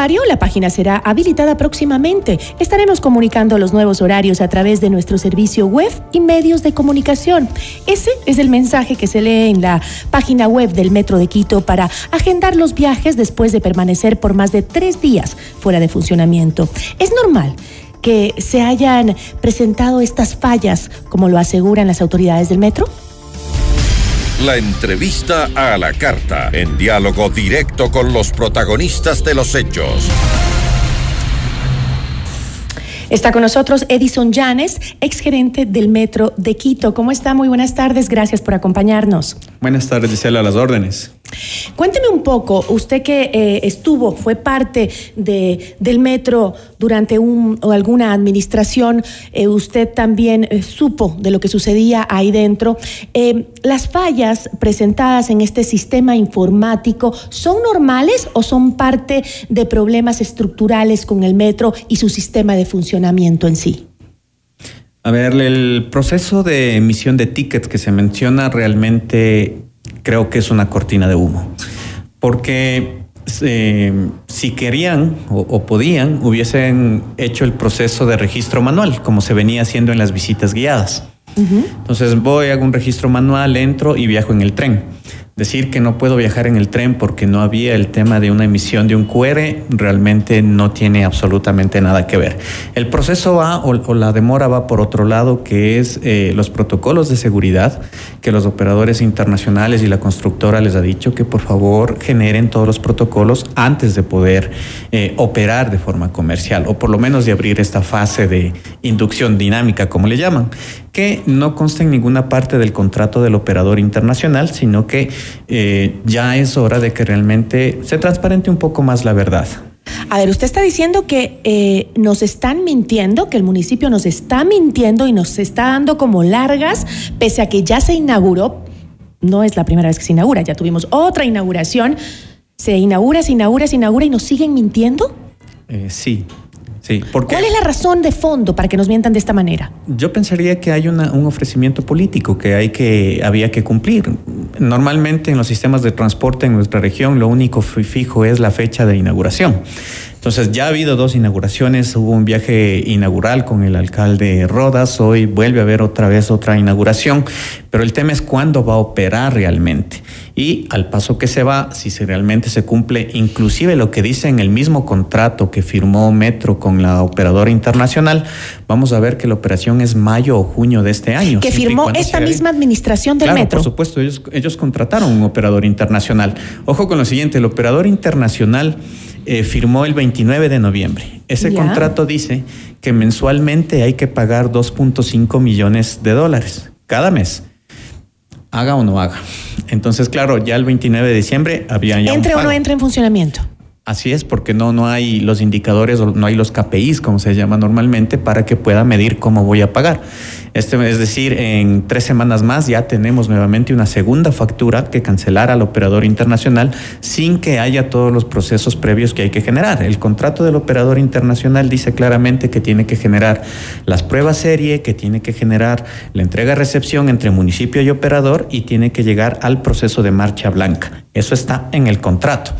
La página será habilitada próximamente. Estaremos comunicando los nuevos horarios a través de nuestro servicio web y medios de comunicación. Ese es el mensaje que se lee en la página web del Metro de Quito para agendar los viajes después de permanecer por más de tres días fuera de funcionamiento. Es normal que se hayan presentado estas fallas, como lo aseguran las autoridades del metro? La entrevista a la carta, en diálogo directo con los protagonistas de los hechos. Está con nosotros Edison Llanes, exgerente del Metro de Quito. ¿Cómo está? Muy buenas tardes, gracias por acompañarnos. Buenas tardes, Gisela, a las órdenes. Cuénteme un poco, usted que eh, estuvo, fue parte de, del metro durante un, o alguna administración, eh, usted también eh, supo de lo que sucedía ahí dentro. ¿Las fallas presentadas en este sistema informático son normales o son parte de problemas estructurales con el metro y su sistema de funcionamiento en sí? A ver, el proceso de emisión de tickets que se menciona realmente creo que es una cortina de humo. Porque eh, si querían o, podían, hubiesen hecho el proceso de registro manual, como se venía haciendo en las visitas guiadas. Entonces voy, hago un registro manual, entro y viajo en el tren. Decir que no puedo viajar en el tren porque no había el tema de una emisión de un QR realmente no tiene absolutamente nada que ver. El proceso va o, la demora va por otro lado, que es eh, los protocolos de seguridad que los operadores internacionales y la constructora les ha dicho que por favor generen todos los protocolos antes de poder eh, operar de forma comercial o por lo menos de abrir esta fase de inducción dinámica, como le llaman que no consta en ninguna parte del contrato del operador internacional, sino que eh, ya es hora de que realmente se transparente un poco más la verdad. A ver, usted está diciendo que eh, nos están mintiendo, que el municipio nos está mintiendo y nos está dando como largas, pese a que ya se inauguró. No es la primera vez que se inaugura, ya tuvimos otra inauguración. Se inaugura, se inaugura, se inaugura y nos siguen mintiendo. Eh, sí, ¿Cuál es la razón de fondo para que nos mientan de esta manera? Yo pensaría que hay un ofrecimiento político que, hay que había que cumplir. Normalmente en los sistemas de transporte en nuestra región lo único fijo es la fecha de inauguración. Entonces ya ha habido dos inauguraciones, hubo un viaje inaugural con el alcalde Rodas, hoy vuelve a haber otra vez otra inauguración, pero el tema es cuándo va a operar realmente. Y al paso que se va, si se realmente se cumple inclusive lo que dice en el mismo contrato que firmó Metro con la operadora internacional, vamos a ver que la operación es mayo o junio de este año. Que firmó esta misma administración del claro, Metro. Por supuesto, ellos, ellos contrataron un operador internacional. Ojo con lo siguiente, el operador internacional eh, firmó el 29 de noviembre. Ese contrato dice que mensualmente hay que pagar 2.5 millones de dólares cada mes, haga o no haga. Entonces, claro, ya el 29 de diciembre había ya ¿Entre o no entre en funcionamiento? Así es, porque no, no hay los indicadores, no hay los KPIs, como se llama normalmente, para que pueda medir cómo voy a pagar. Este, es decir, en tres semanas más ya tenemos nuevamente una segunda factura que cancelar al operador internacional sin que haya todos los procesos previos que hay que generar. El contrato del operador internacional dice claramente que tiene que generar las pruebas serie, que tiene que generar la entrega-recepción entre municipio y operador y tiene que llegar al proceso de marcha blanca. Eso está en el contrato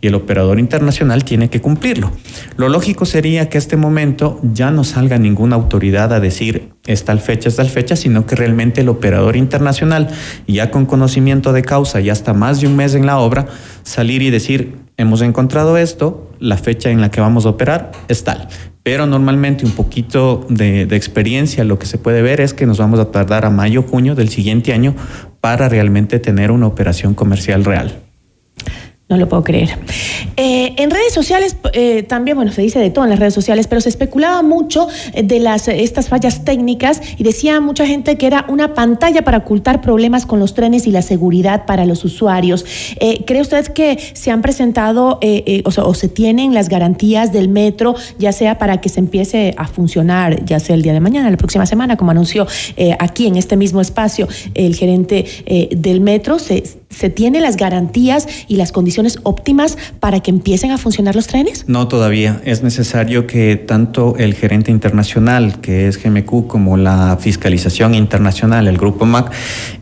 y el operador internacional tiene que cumplirlo. Lo lógico sería que a este momento ya no salga ninguna autoridad a decir es tal fecha, es tal fecha, sino que realmente el operador internacional, ya con conocimiento de causa, ya hasta más de un mes en la obra, salir y decir hemos encontrado esto, la fecha en la que vamos a operar es tal. Pero normalmente un poquito de, de experiencia lo que se puede ver es que nos vamos a tardar a mayo, junio del siguiente año para realmente tener una operación comercial real. No lo puedo creer. Eh, en redes sociales eh, también, bueno, se dice de todo en las redes sociales, pero se especulaba mucho eh, de las, estas fallas técnicas y decía mucha gente que era una pantalla para ocultar problemas con los trenes y la seguridad para los usuarios. ¿Cree usted que se han presentado o, se tienen las garantías del metro, ya sea para que se empiece a funcionar, ya sea el día de mañana, la próxima semana, como anunció aquí en este mismo espacio el gerente del metro? ¿Se, ¿Se tiene las garantías y las condiciones óptimas para que empiecen a funcionar los trenes? No, todavía. Es necesario que tanto el gerente internacional, que es GMQ, como la fiscalización internacional, el grupo MAC,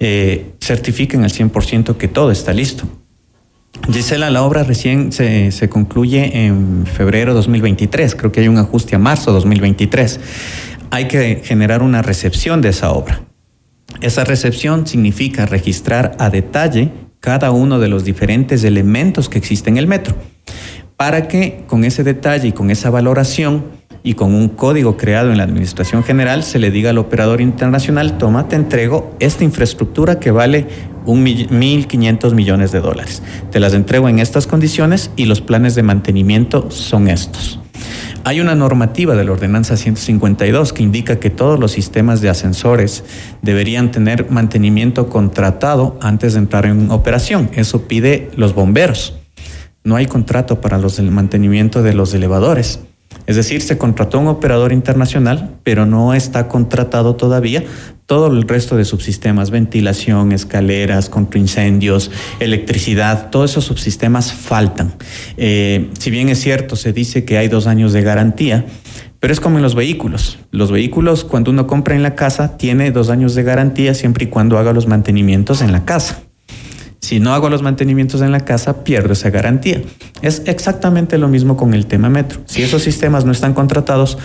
eh, certifiquen al 100% que todo está listo. Gisela, la obra recién se, se concluye en febrero 2023, creo que hay un ajuste a marzo 2023. Hay que generar una recepción de esa obra. Esa recepción significa registrar a detalle cada uno de los diferentes elementos que existen en el metro, para que con ese detalle y con esa valoración y con un código creado en la Administración General se le diga al operador internacional, toma, te entrego esta infraestructura que vale un 1.500 millones de dólares. Te las entrego en estas condiciones y los planes de mantenimiento son estos. Hay una normativa de la Ordenanza 152 que indica que todos los sistemas de ascensores deberían tener mantenimiento contratado antes de entrar en operación. Eso pide los bomberos. No hay contrato para los el mantenimiento de los elevadores. Es decir, se contrató un operador internacional, pero no está contratado todavía todo el resto de subsistemas, ventilación, escaleras, contraincendios, electricidad, todos esos subsistemas faltan. Eh, si bien es cierto, se dice que hay dos años de garantía, pero es como en los vehículos. Los vehículos, cuando uno compra en la casa, tiene dos años de garantía siempre y cuando haga los mantenimientos en la casa. Si no hago los mantenimientos en la casa, pierdo esa garantía. Es exactamente lo mismo con el tema metro. Si esos sistemas no están contratados,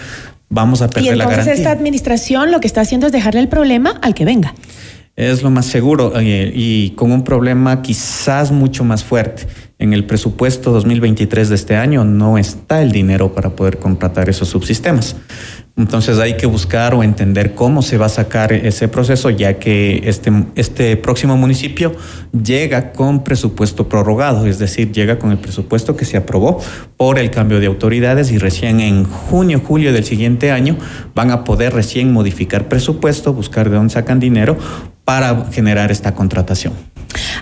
vamos a perder la garantía. Entonces esta administración lo que está haciendo es dejarle el problema al que venga. Es lo más seguro eh, y con un problema quizás mucho más fuerte. En el presupuesto 2023 de este año no está el dinero para poder contratar esos subsistemas. Entonces hay que buscar o entender cómo se va a sacar ese proceso, ya que este, este próximo municipio llega con presupuesto prorrogado, es decir, llega con el presupuesto que se aprobó por el cambio de autoridades y recién en junio, julio del siguiente año van a poder recién modificar presupuesto, buscar de dónde sacan dinero para generar esta contratación.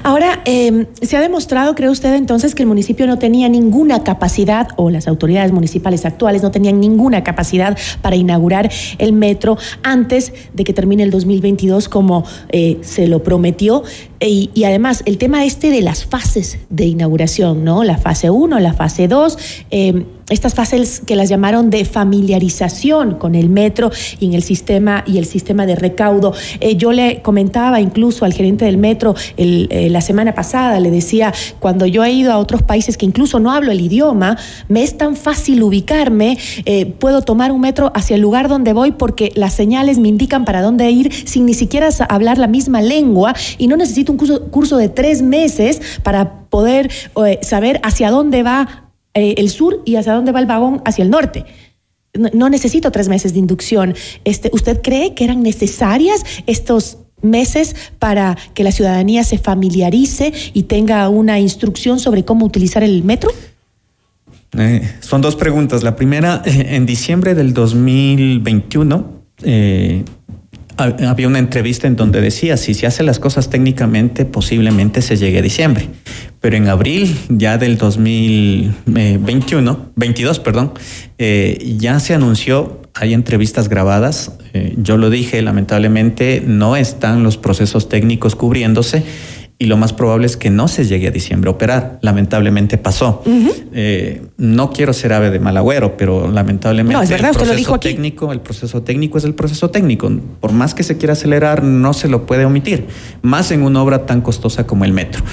Ahora, eh, se ha demostrado, cree usted entonces, que el municipio no tenía ninguna capacidad, o las autoridades municipales actuales no tenían ninguna capacidad para inaugurar el metro antes de que termine el 2022 como eh, se lo prometió. Y, además, el tema este de las fases de inauguración, ¿no? La fase 1, la fase 2. Eh, estas fases que las llamaron de familiarización con el metro y en el sistema y el sistema de recaudo. Eh, yo le comentaba incluso al gerente del metro eh, la semana pasada, le decía, cuando yo he ido a otros países que incluso no hablo el idioma, me es tan fácil ubicarme, eh, puedo tomar un metro hacia el lugar donde voy porque las señales me indican para dónde ir sin ni siquiera hablar la misma lengua y no necesito un curso, curso de tres meses para poder saber hacia dónde va eh, el sur y hacia dónde va el vagón hacia el norte. No, necesito tres meses de inducción. Este, ¿Usted cree que eran necesarias estos meses para que la ciudadanía se familiarice y tenga una instrucción sobre cómo utilizar el metro? Eh, son dos preguntas. La primera, eh, en diciembre del 2021, había una entrevista en donde decía, si se hace las cosas técnicamente, posiblemente se llegue a diciembre. Pero en abril ya del 2021, 22, perdón, eh, ya se anunció, hay entrevistas grabadas, eh, yo lo dije, lamentablemente no están los procesos técnicos cubriéndose y lo más probable es que no se llegue a diciembre a operar. Lamentablemente pasó. Eh, no quiero ser ave de mal agüero, pero lamentablemente el proceso técnico, el proceso técnico es el proceso técnico. Por más que se quiera acelerar, no se lo puede omitir, más en una obra tan costosa como el metro.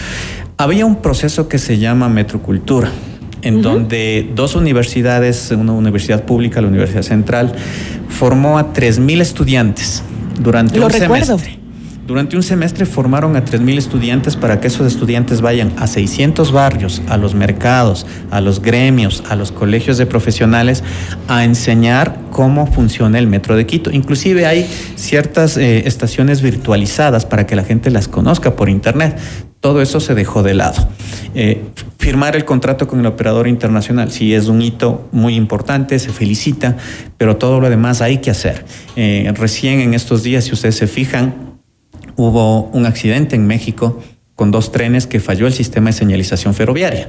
Había un proceso que se llama Metrocultura en donde dos universidades, una universidad pública, la Universidad Central, formó a 3.000 estudiantes durante Lo un recuerdo. semestre. Durante un semestre formaron a 3.000 estudiantes para que esos estudiantes vayan a 600 barrios, a los mercados, a los gremios, a los colegios de profesionales a enseñar cómo funciona el metro de Quito. Inclusive hay ciertas eh, estaciones virtualizadas para que la gente las conozca por internet. Todo eso se dejó de lado. Eh, firmar el contrato con el operador internacional, sí es un hito muy importante, se felicita, pero todo lo demás hay que hacer. Eh, recién en estos días, si ustedes se fijan, hubo un accidente en México con dos trenes que falló el sistema de señalización ferroviaria.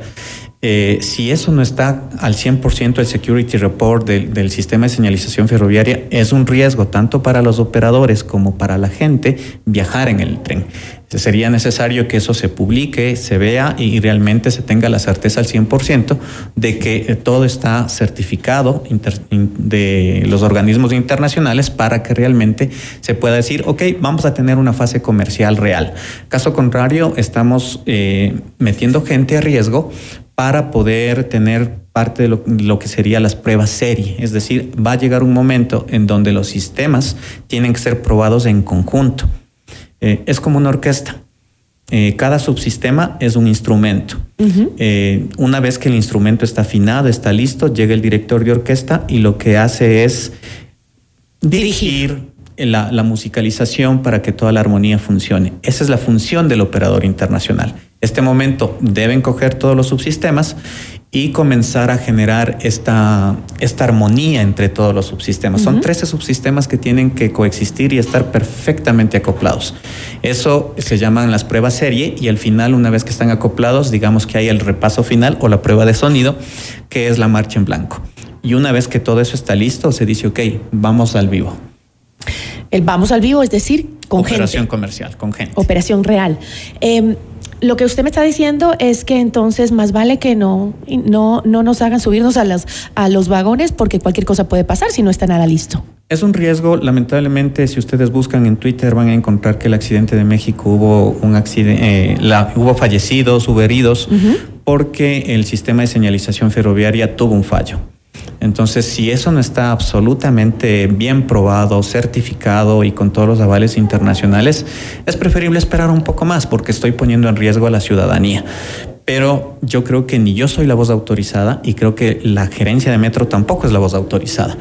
Eh, si eso no está al 100% el security report del, del, sistema de señalización ferroviaria, es un riesgo tanto para los operadores como para la gente viajar en el tren. Sería necesario que eso se publique, se vea y realmente se tenga la certeza al 100% de que eh, todo está certificado de los organismos internacionales para que realmente se pueda decir, ok, vamos a tener una fase comercial real. Caso contrario, estamos eh, metiendo gente a riesgo para poder tener parte de lo, que sería las pruebas serie. Es decir, va a llegar un momento en donde los sistemas tienen que ser probados en conjunto. Eh, es como una orquesta. eh, cada subsistema es un instrumento. Eh, una vez que el instrumento está afinado, está listo, llega el director de orquesta y lo que hace es dirigir la, la, musicalización para que toda la armonía funcione. Esa es la función del operador internacional. Este momento deben coger todos los subsistemas y comenzar a generar esta, esta armonía entre todos los subsistemas. Son 13 subsistemas que tienen que coexistir y estar perfectamente acoplados. Eso se llaman las pruebas serie y al final, una vez que están acoplados, digamos que hay el repaso final o la prueba de sonido, que es la marcha en blanco. Y una vez que todo eso está listo, se dice, ok, vamos al vivo. El vamos al vivo, es decir, con Operación comercial, con gente. Operación real. Eh, lo que usted me está diciendo es que entonces más vale que no, no, no nos hagan subirnos a, las, a los vagones porque cualquier cosa puede pasar si no está nada listo. Es un riesgo, lamentablemente, si ustedes buscan en Twitter van a encontrar que el accidente de México hubo un accidente, eh, la, hubo fallecidos, hubo heridos, porque el sistema de señalización ferroviaria tuvo un fallo. Entonces, si eso no está absolutamente bien probado, certificado y con todos los avales internacionales, es preferible esperar un poco más porque estoy poniendo en riesgo a la ciudadanía. Pero yo creo que ni yo soy la voz autorizada y creo que la gerencia de Metro tampoco es la voz autorizada.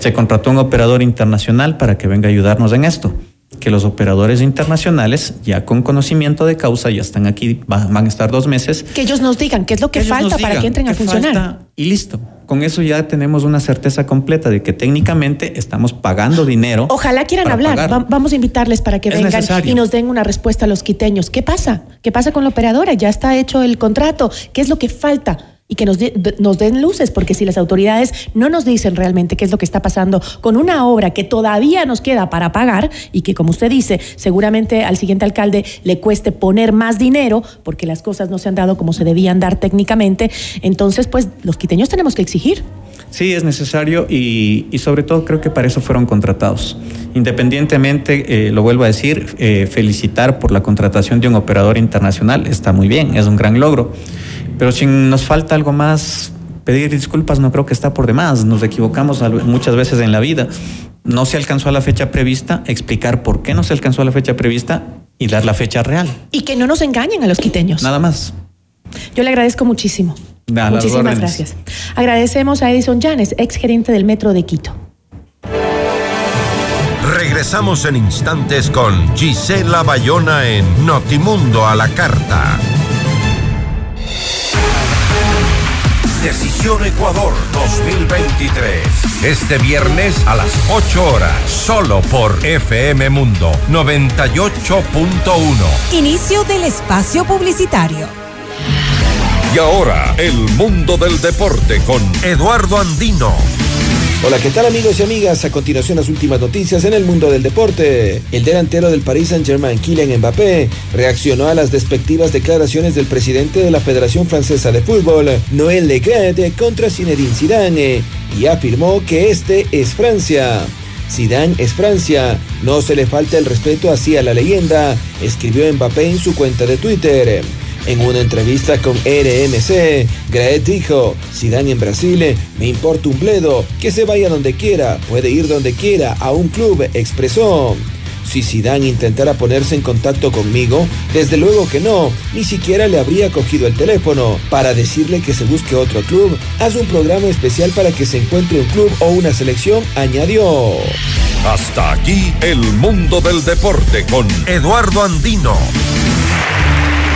Se contrató un operador internacional para que venga a ayudarnos en esto que los operadores internacionales, ya con conocimiento de causa, ya están aquí, van a estar dos meses. Que ellos nos digan qué es lo que, falta para que entren a funcionar. y listo. Con eso ya tenemos una certeza completa de que técnicamente estamos pagando dinero. Ojalá quieran hablar. vamos a invitarles para que vengan y nos den una respuesta a los quiteños. ¿Qué pasa? ¿Qué pasa con la operadora? Ya está hecho el contrato. ¿Qué es lo que falta? Y que nos, nos den luces, porque si las autoridades no nos dicen realmente qué es lo que está pasando con una obra que todavía nos queda para pagar y que, como usted dice, seguramente al siguiente alcalde le cueste poner más dinero porque las cosas no se han dado como se debían dar técnicamente, entonces pues los quiteños tenemos que exigir. Sí, es necesario y, sobre todo creo que para eso fueron contratados. Independientemente, eh, lo vuelvo a decir, eh, felicitar por la contratación de un operador internacional está muy bien, es un gran logro. Pero si nos falta algo más, pedir disculpas no creo que está por demás. Nos equivocamos muchas veces en la vida. No se alcanzó a la fecha prevista, explicar por qué no se alcanzó a la fecha prevista y dar la fecha real. Y que no nos engañen a los quiteños. Nada más. Yo le agradezco muchísimo. Muchísimas gracias. Agradecemos a Edison Llanes, ex gerente del Metro de Quito. Regresamos en instantes con Gisela Bayona en Notimundo a la Carta. Ecuador 2023. Este viernes a las 8 horas, solo por FM Mundo 98.1. Inicio del espacio publicitario. Y ahora, el mundo del deporte con Eduardo Andino. Hola, ¿qué tal amigos y amigas? A continuación las últimas noticias en el mundo del deporte. El delantero del Paris Saint-Germain, Kylian Mbappé, reaccionó a las despectivas declaraciones del presidente de la Federación Francesa de Fútbol, Noël Legrand, contra Zinedine Zidane, y afirmó que este es Francia. Zidane es Francia, no se le falta el respeto así a la leyenda, escribió Mbappé en su cuenta de Twitter. En una entrevista con RMC, Graet dijo, Zidane en Brasil, me importa un bledo, que se vaya donde quiera, puede ir donde quiera, a un club, expresó. Si Zidane intentara ponerse en contacto conmigo, desde luego que no, ni siquiera le habría cogido el teléfono para decirle que se busque otro club. Haz un programa especial para que se encuentre un club o una selección, añadió. Hasta aquí el mundo del deporte con Eduardo Andino.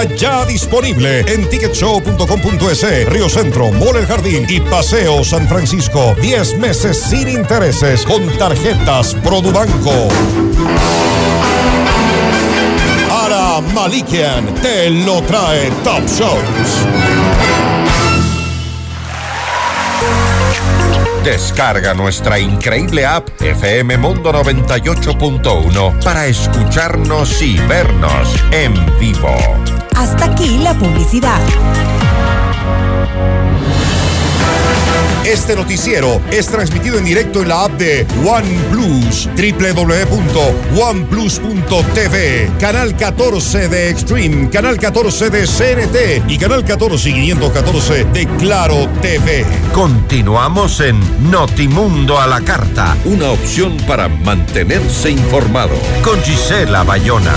Ya disponible en ticketshow.com.es, Río Centro, Mall El Jardín y Paseo San Francisco. 10 meses sin intereses con tarjetas Produbanco. Ara Malikian te lo trae Top Shows. Descarga nuestra increíble app FM Mundo 98.1 para escucharnos y vernos en vivo. Hasta aquí la publicidad. Este noticiero es transmitido en directo en la app de OnePlus, www.oneplus.tv, canal 14 de Extreme, canal 14 de CNT y canal 14 y 514 de Claro TV. Continuamos en Notimundo a la Carta, una opción para mantenerse informado con Gisela Bayona.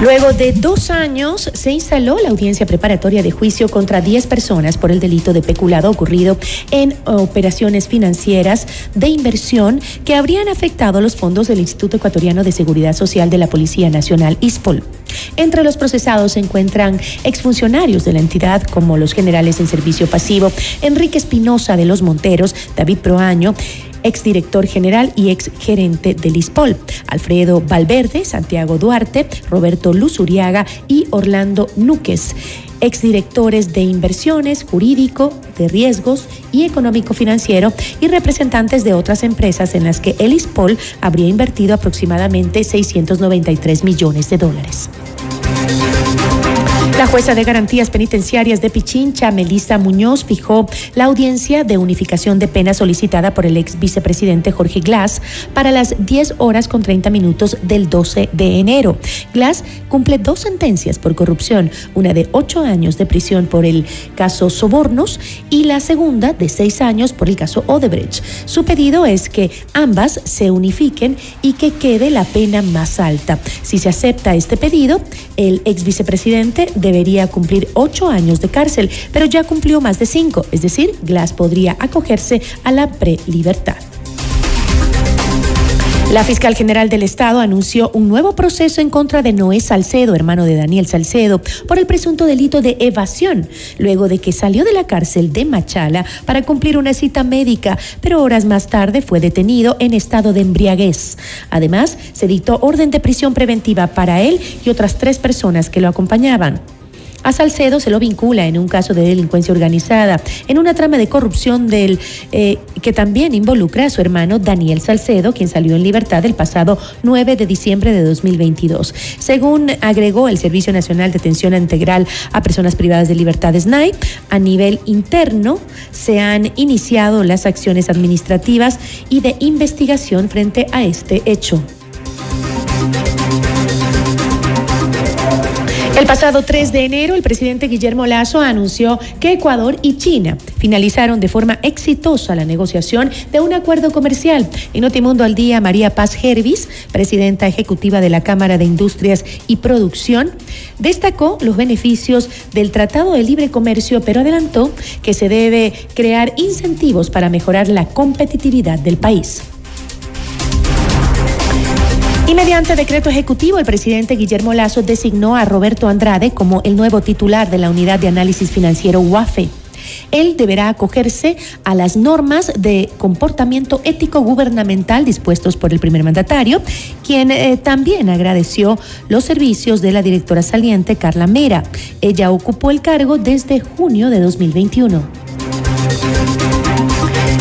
Luego de dos años se instaló la audiencia preparatoria de juicio contra 10 personas por el delito de peculado ocurrido en operaciones financieras de inversión que habrían afectado los fondos del Instituto Ecuatoriano de Seguridad Social de la Policía Nacional, ISPOL. Entre los procesados se encuentran exfuncionarios de la entidad como los generales en servicio pasivo, Enrique Espinosa de los Monteros, David Proaño, exdirector general y ex gerente del ISPOL, Alfredo Valverde, Santiago Duarte, Roberto Luzuriaga y Orlando Núquez exdirectores de inversiones, jurídico, de riesgos y económico-financiero y representantes de otras empresas en las que el ISPOL habría invertido aproximadamente 693 millones de dólares. La jueza de garantías penitenciarias de Pichincha, Melissa Muñoz, fijó la audiencia de unificación de pena solicitada por el ex vicepresidente Jorge Glass para las 10 horas con 30 minutos del 12 de enero. Glass cumple dos sentencias por corrupción, una de ocho años de prisión por el caso Sobornos y la segunda de seis años por el caso Odebrecht. Su pedido es que ambas se unifiquen y que quede la pena más alta. Si se acepta este pedido, el ex vicepresidente debería cumplir ocho años de cárcel, pero ya cumplió más de cinco, es decir, Glass podría acogerse a la prelibertad. La fiscal general del Estado anunció un nuevo proceso en contra de Noé Salcedo, hermano de Daniel Salcedo, por el presunto delito de evasión, luego de que salió de la cárcel de Machala para cumplir una cita médica, pero horas más tarde fue detenido en estado de embriaguez. Además, se dictó orden de prisión preventiva para él y otras tres personas que lo acompañaban. A Salcedo se lo vincula en un caso de delincuencia organizada, en una trama de corrupción del eh, que también involucra a su hermano Daniel Salcedo, quien salió en libertad el pasado 9 de diciembre de 2022. Según agregó el Servicio Nacional de Atención Integral a Personas Privadas de Libertad SNAI, a nivel interno se han iniciado las acciones administrativas y de investigación frente a este hecho. El pasado 3 de enero, el presidente Guillermo Lazo anunció que Ecuador y China finalizaron de forma exitosa la negociación de un acuerdo comercial. En Notimundo al Día, María Paz Gervis, presidenta ejecutiva de la Cámara de Industrias y Producción, destacó los beneficios del Tratado de Libre Comercio, pero adelantó que se debe crear incentivos para mejorar la competitividad del país. Y mediante decreto ejecutivo, el presidente Guillermo Lazo designó a Roberto Andrade como el nuevo titular de la Unidad de Análisis Financiero UAFE. Él deberá acogerse a las normas de comportamiento ético gubernamental dispuestos por el primer mandatario, quien eh, también agradeció los servicios de la directora saliente Carla Mera. Ella ocupó el cargo desde junio de 2021.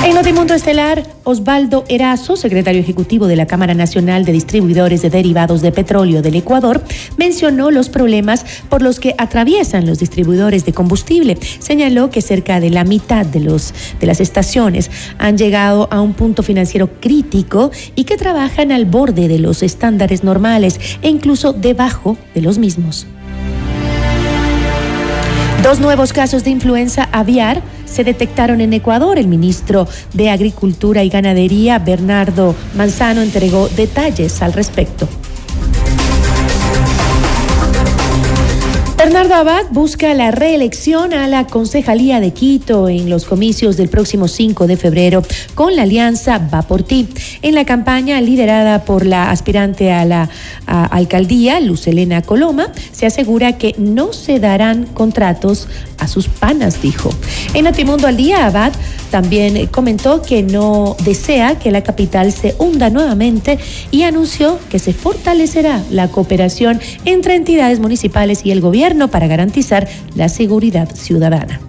En Notimundo Estelar, Osvaldo Erazo, secretario ejecutivo de la Cámara Nacional de Distribuidores de Derivados de Petróleo del Ecuador, mencionó los problemas por los que atraviesan los distribuidores de combustible. Señaló que cerca de la mitad de, los, de las estaciones han llegado a un punto financiero crítico y que trabajan al borde de los estándares normales e incluso debajo de los mismos. Dos nuevos casos de influenza aviar se detectaron en Ecuador. El ministro de Agricultura y Ganadería, Bernardo Manzano, entregó detalles al respecto. Bernardo Abad busca la reelección a la Concejalía de Quito en los comicios del próximo 5 de febrero con la alianza Va por ti. En la campaña liderada por la aspirante a la alcaldía, Lucelena Coloma, se asegura que no se darán contratos a sus panas, dijo. En Notimundo al Día, Abad también comentó que no desea que la capital se hunda nuevamente y anunció que se fortalecerá la cooperación entre entidades municipales y el gobierno para garantizar la seguridad ciudadana.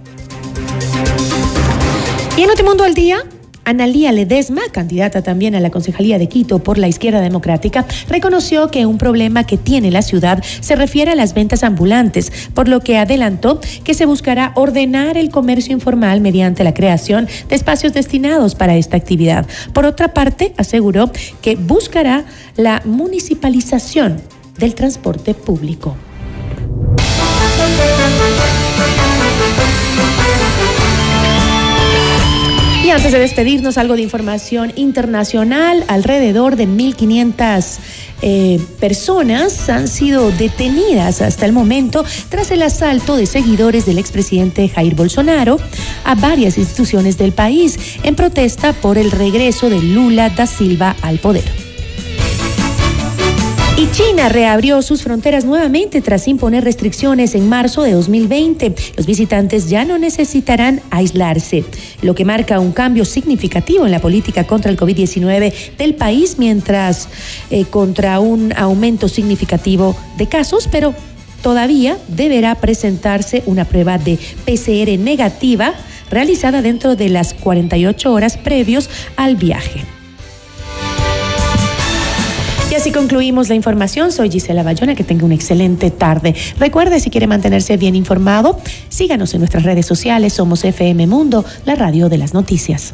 Y en Notimundo al Día, Analía Ledesma, candidata también a la Concejalía de Quito por la Izquierda Democrática, reconoció que un problema que tiene la ciudad se refiere a las ventas ambulantes, por lo que adelantó que se buscará ordenar el comercio informal mediante la creación de espacios destinados para esta actividad. Por otra parte, aseguró que buscará la municipalización del transporte público. Y antes de despedirnos, algo de información internacional. Alrededor de 1.500 eh, personas han sido detenidas hasta el momento tras el asalto de seguidores del expresidente Jair Bolsonaro a varias instituciones del país en protesta por el regreso de Lula da Silva al poder. Y China reabrió sus fronteras nuevamente tras imponer restricciones en marzo de 2020. Los visitantes ya no necesitarán aislarse, lo que marca un cambio significativo en la política contra el COVID-19 del país, mientras eh, contra un aumento significativo de casos, pero todavía deberá presentarse una prueba de PCR negativa realizada dentro de las 48 horas previos al viaje. Y así concluimos la información. Soy Gisela Bayona. Que tenga una excelente tarde. Recuerde, si quiere mantenerse bien informado, síganos en nuestras redes sociales. Somos FM Mundo, la radio de las noticias.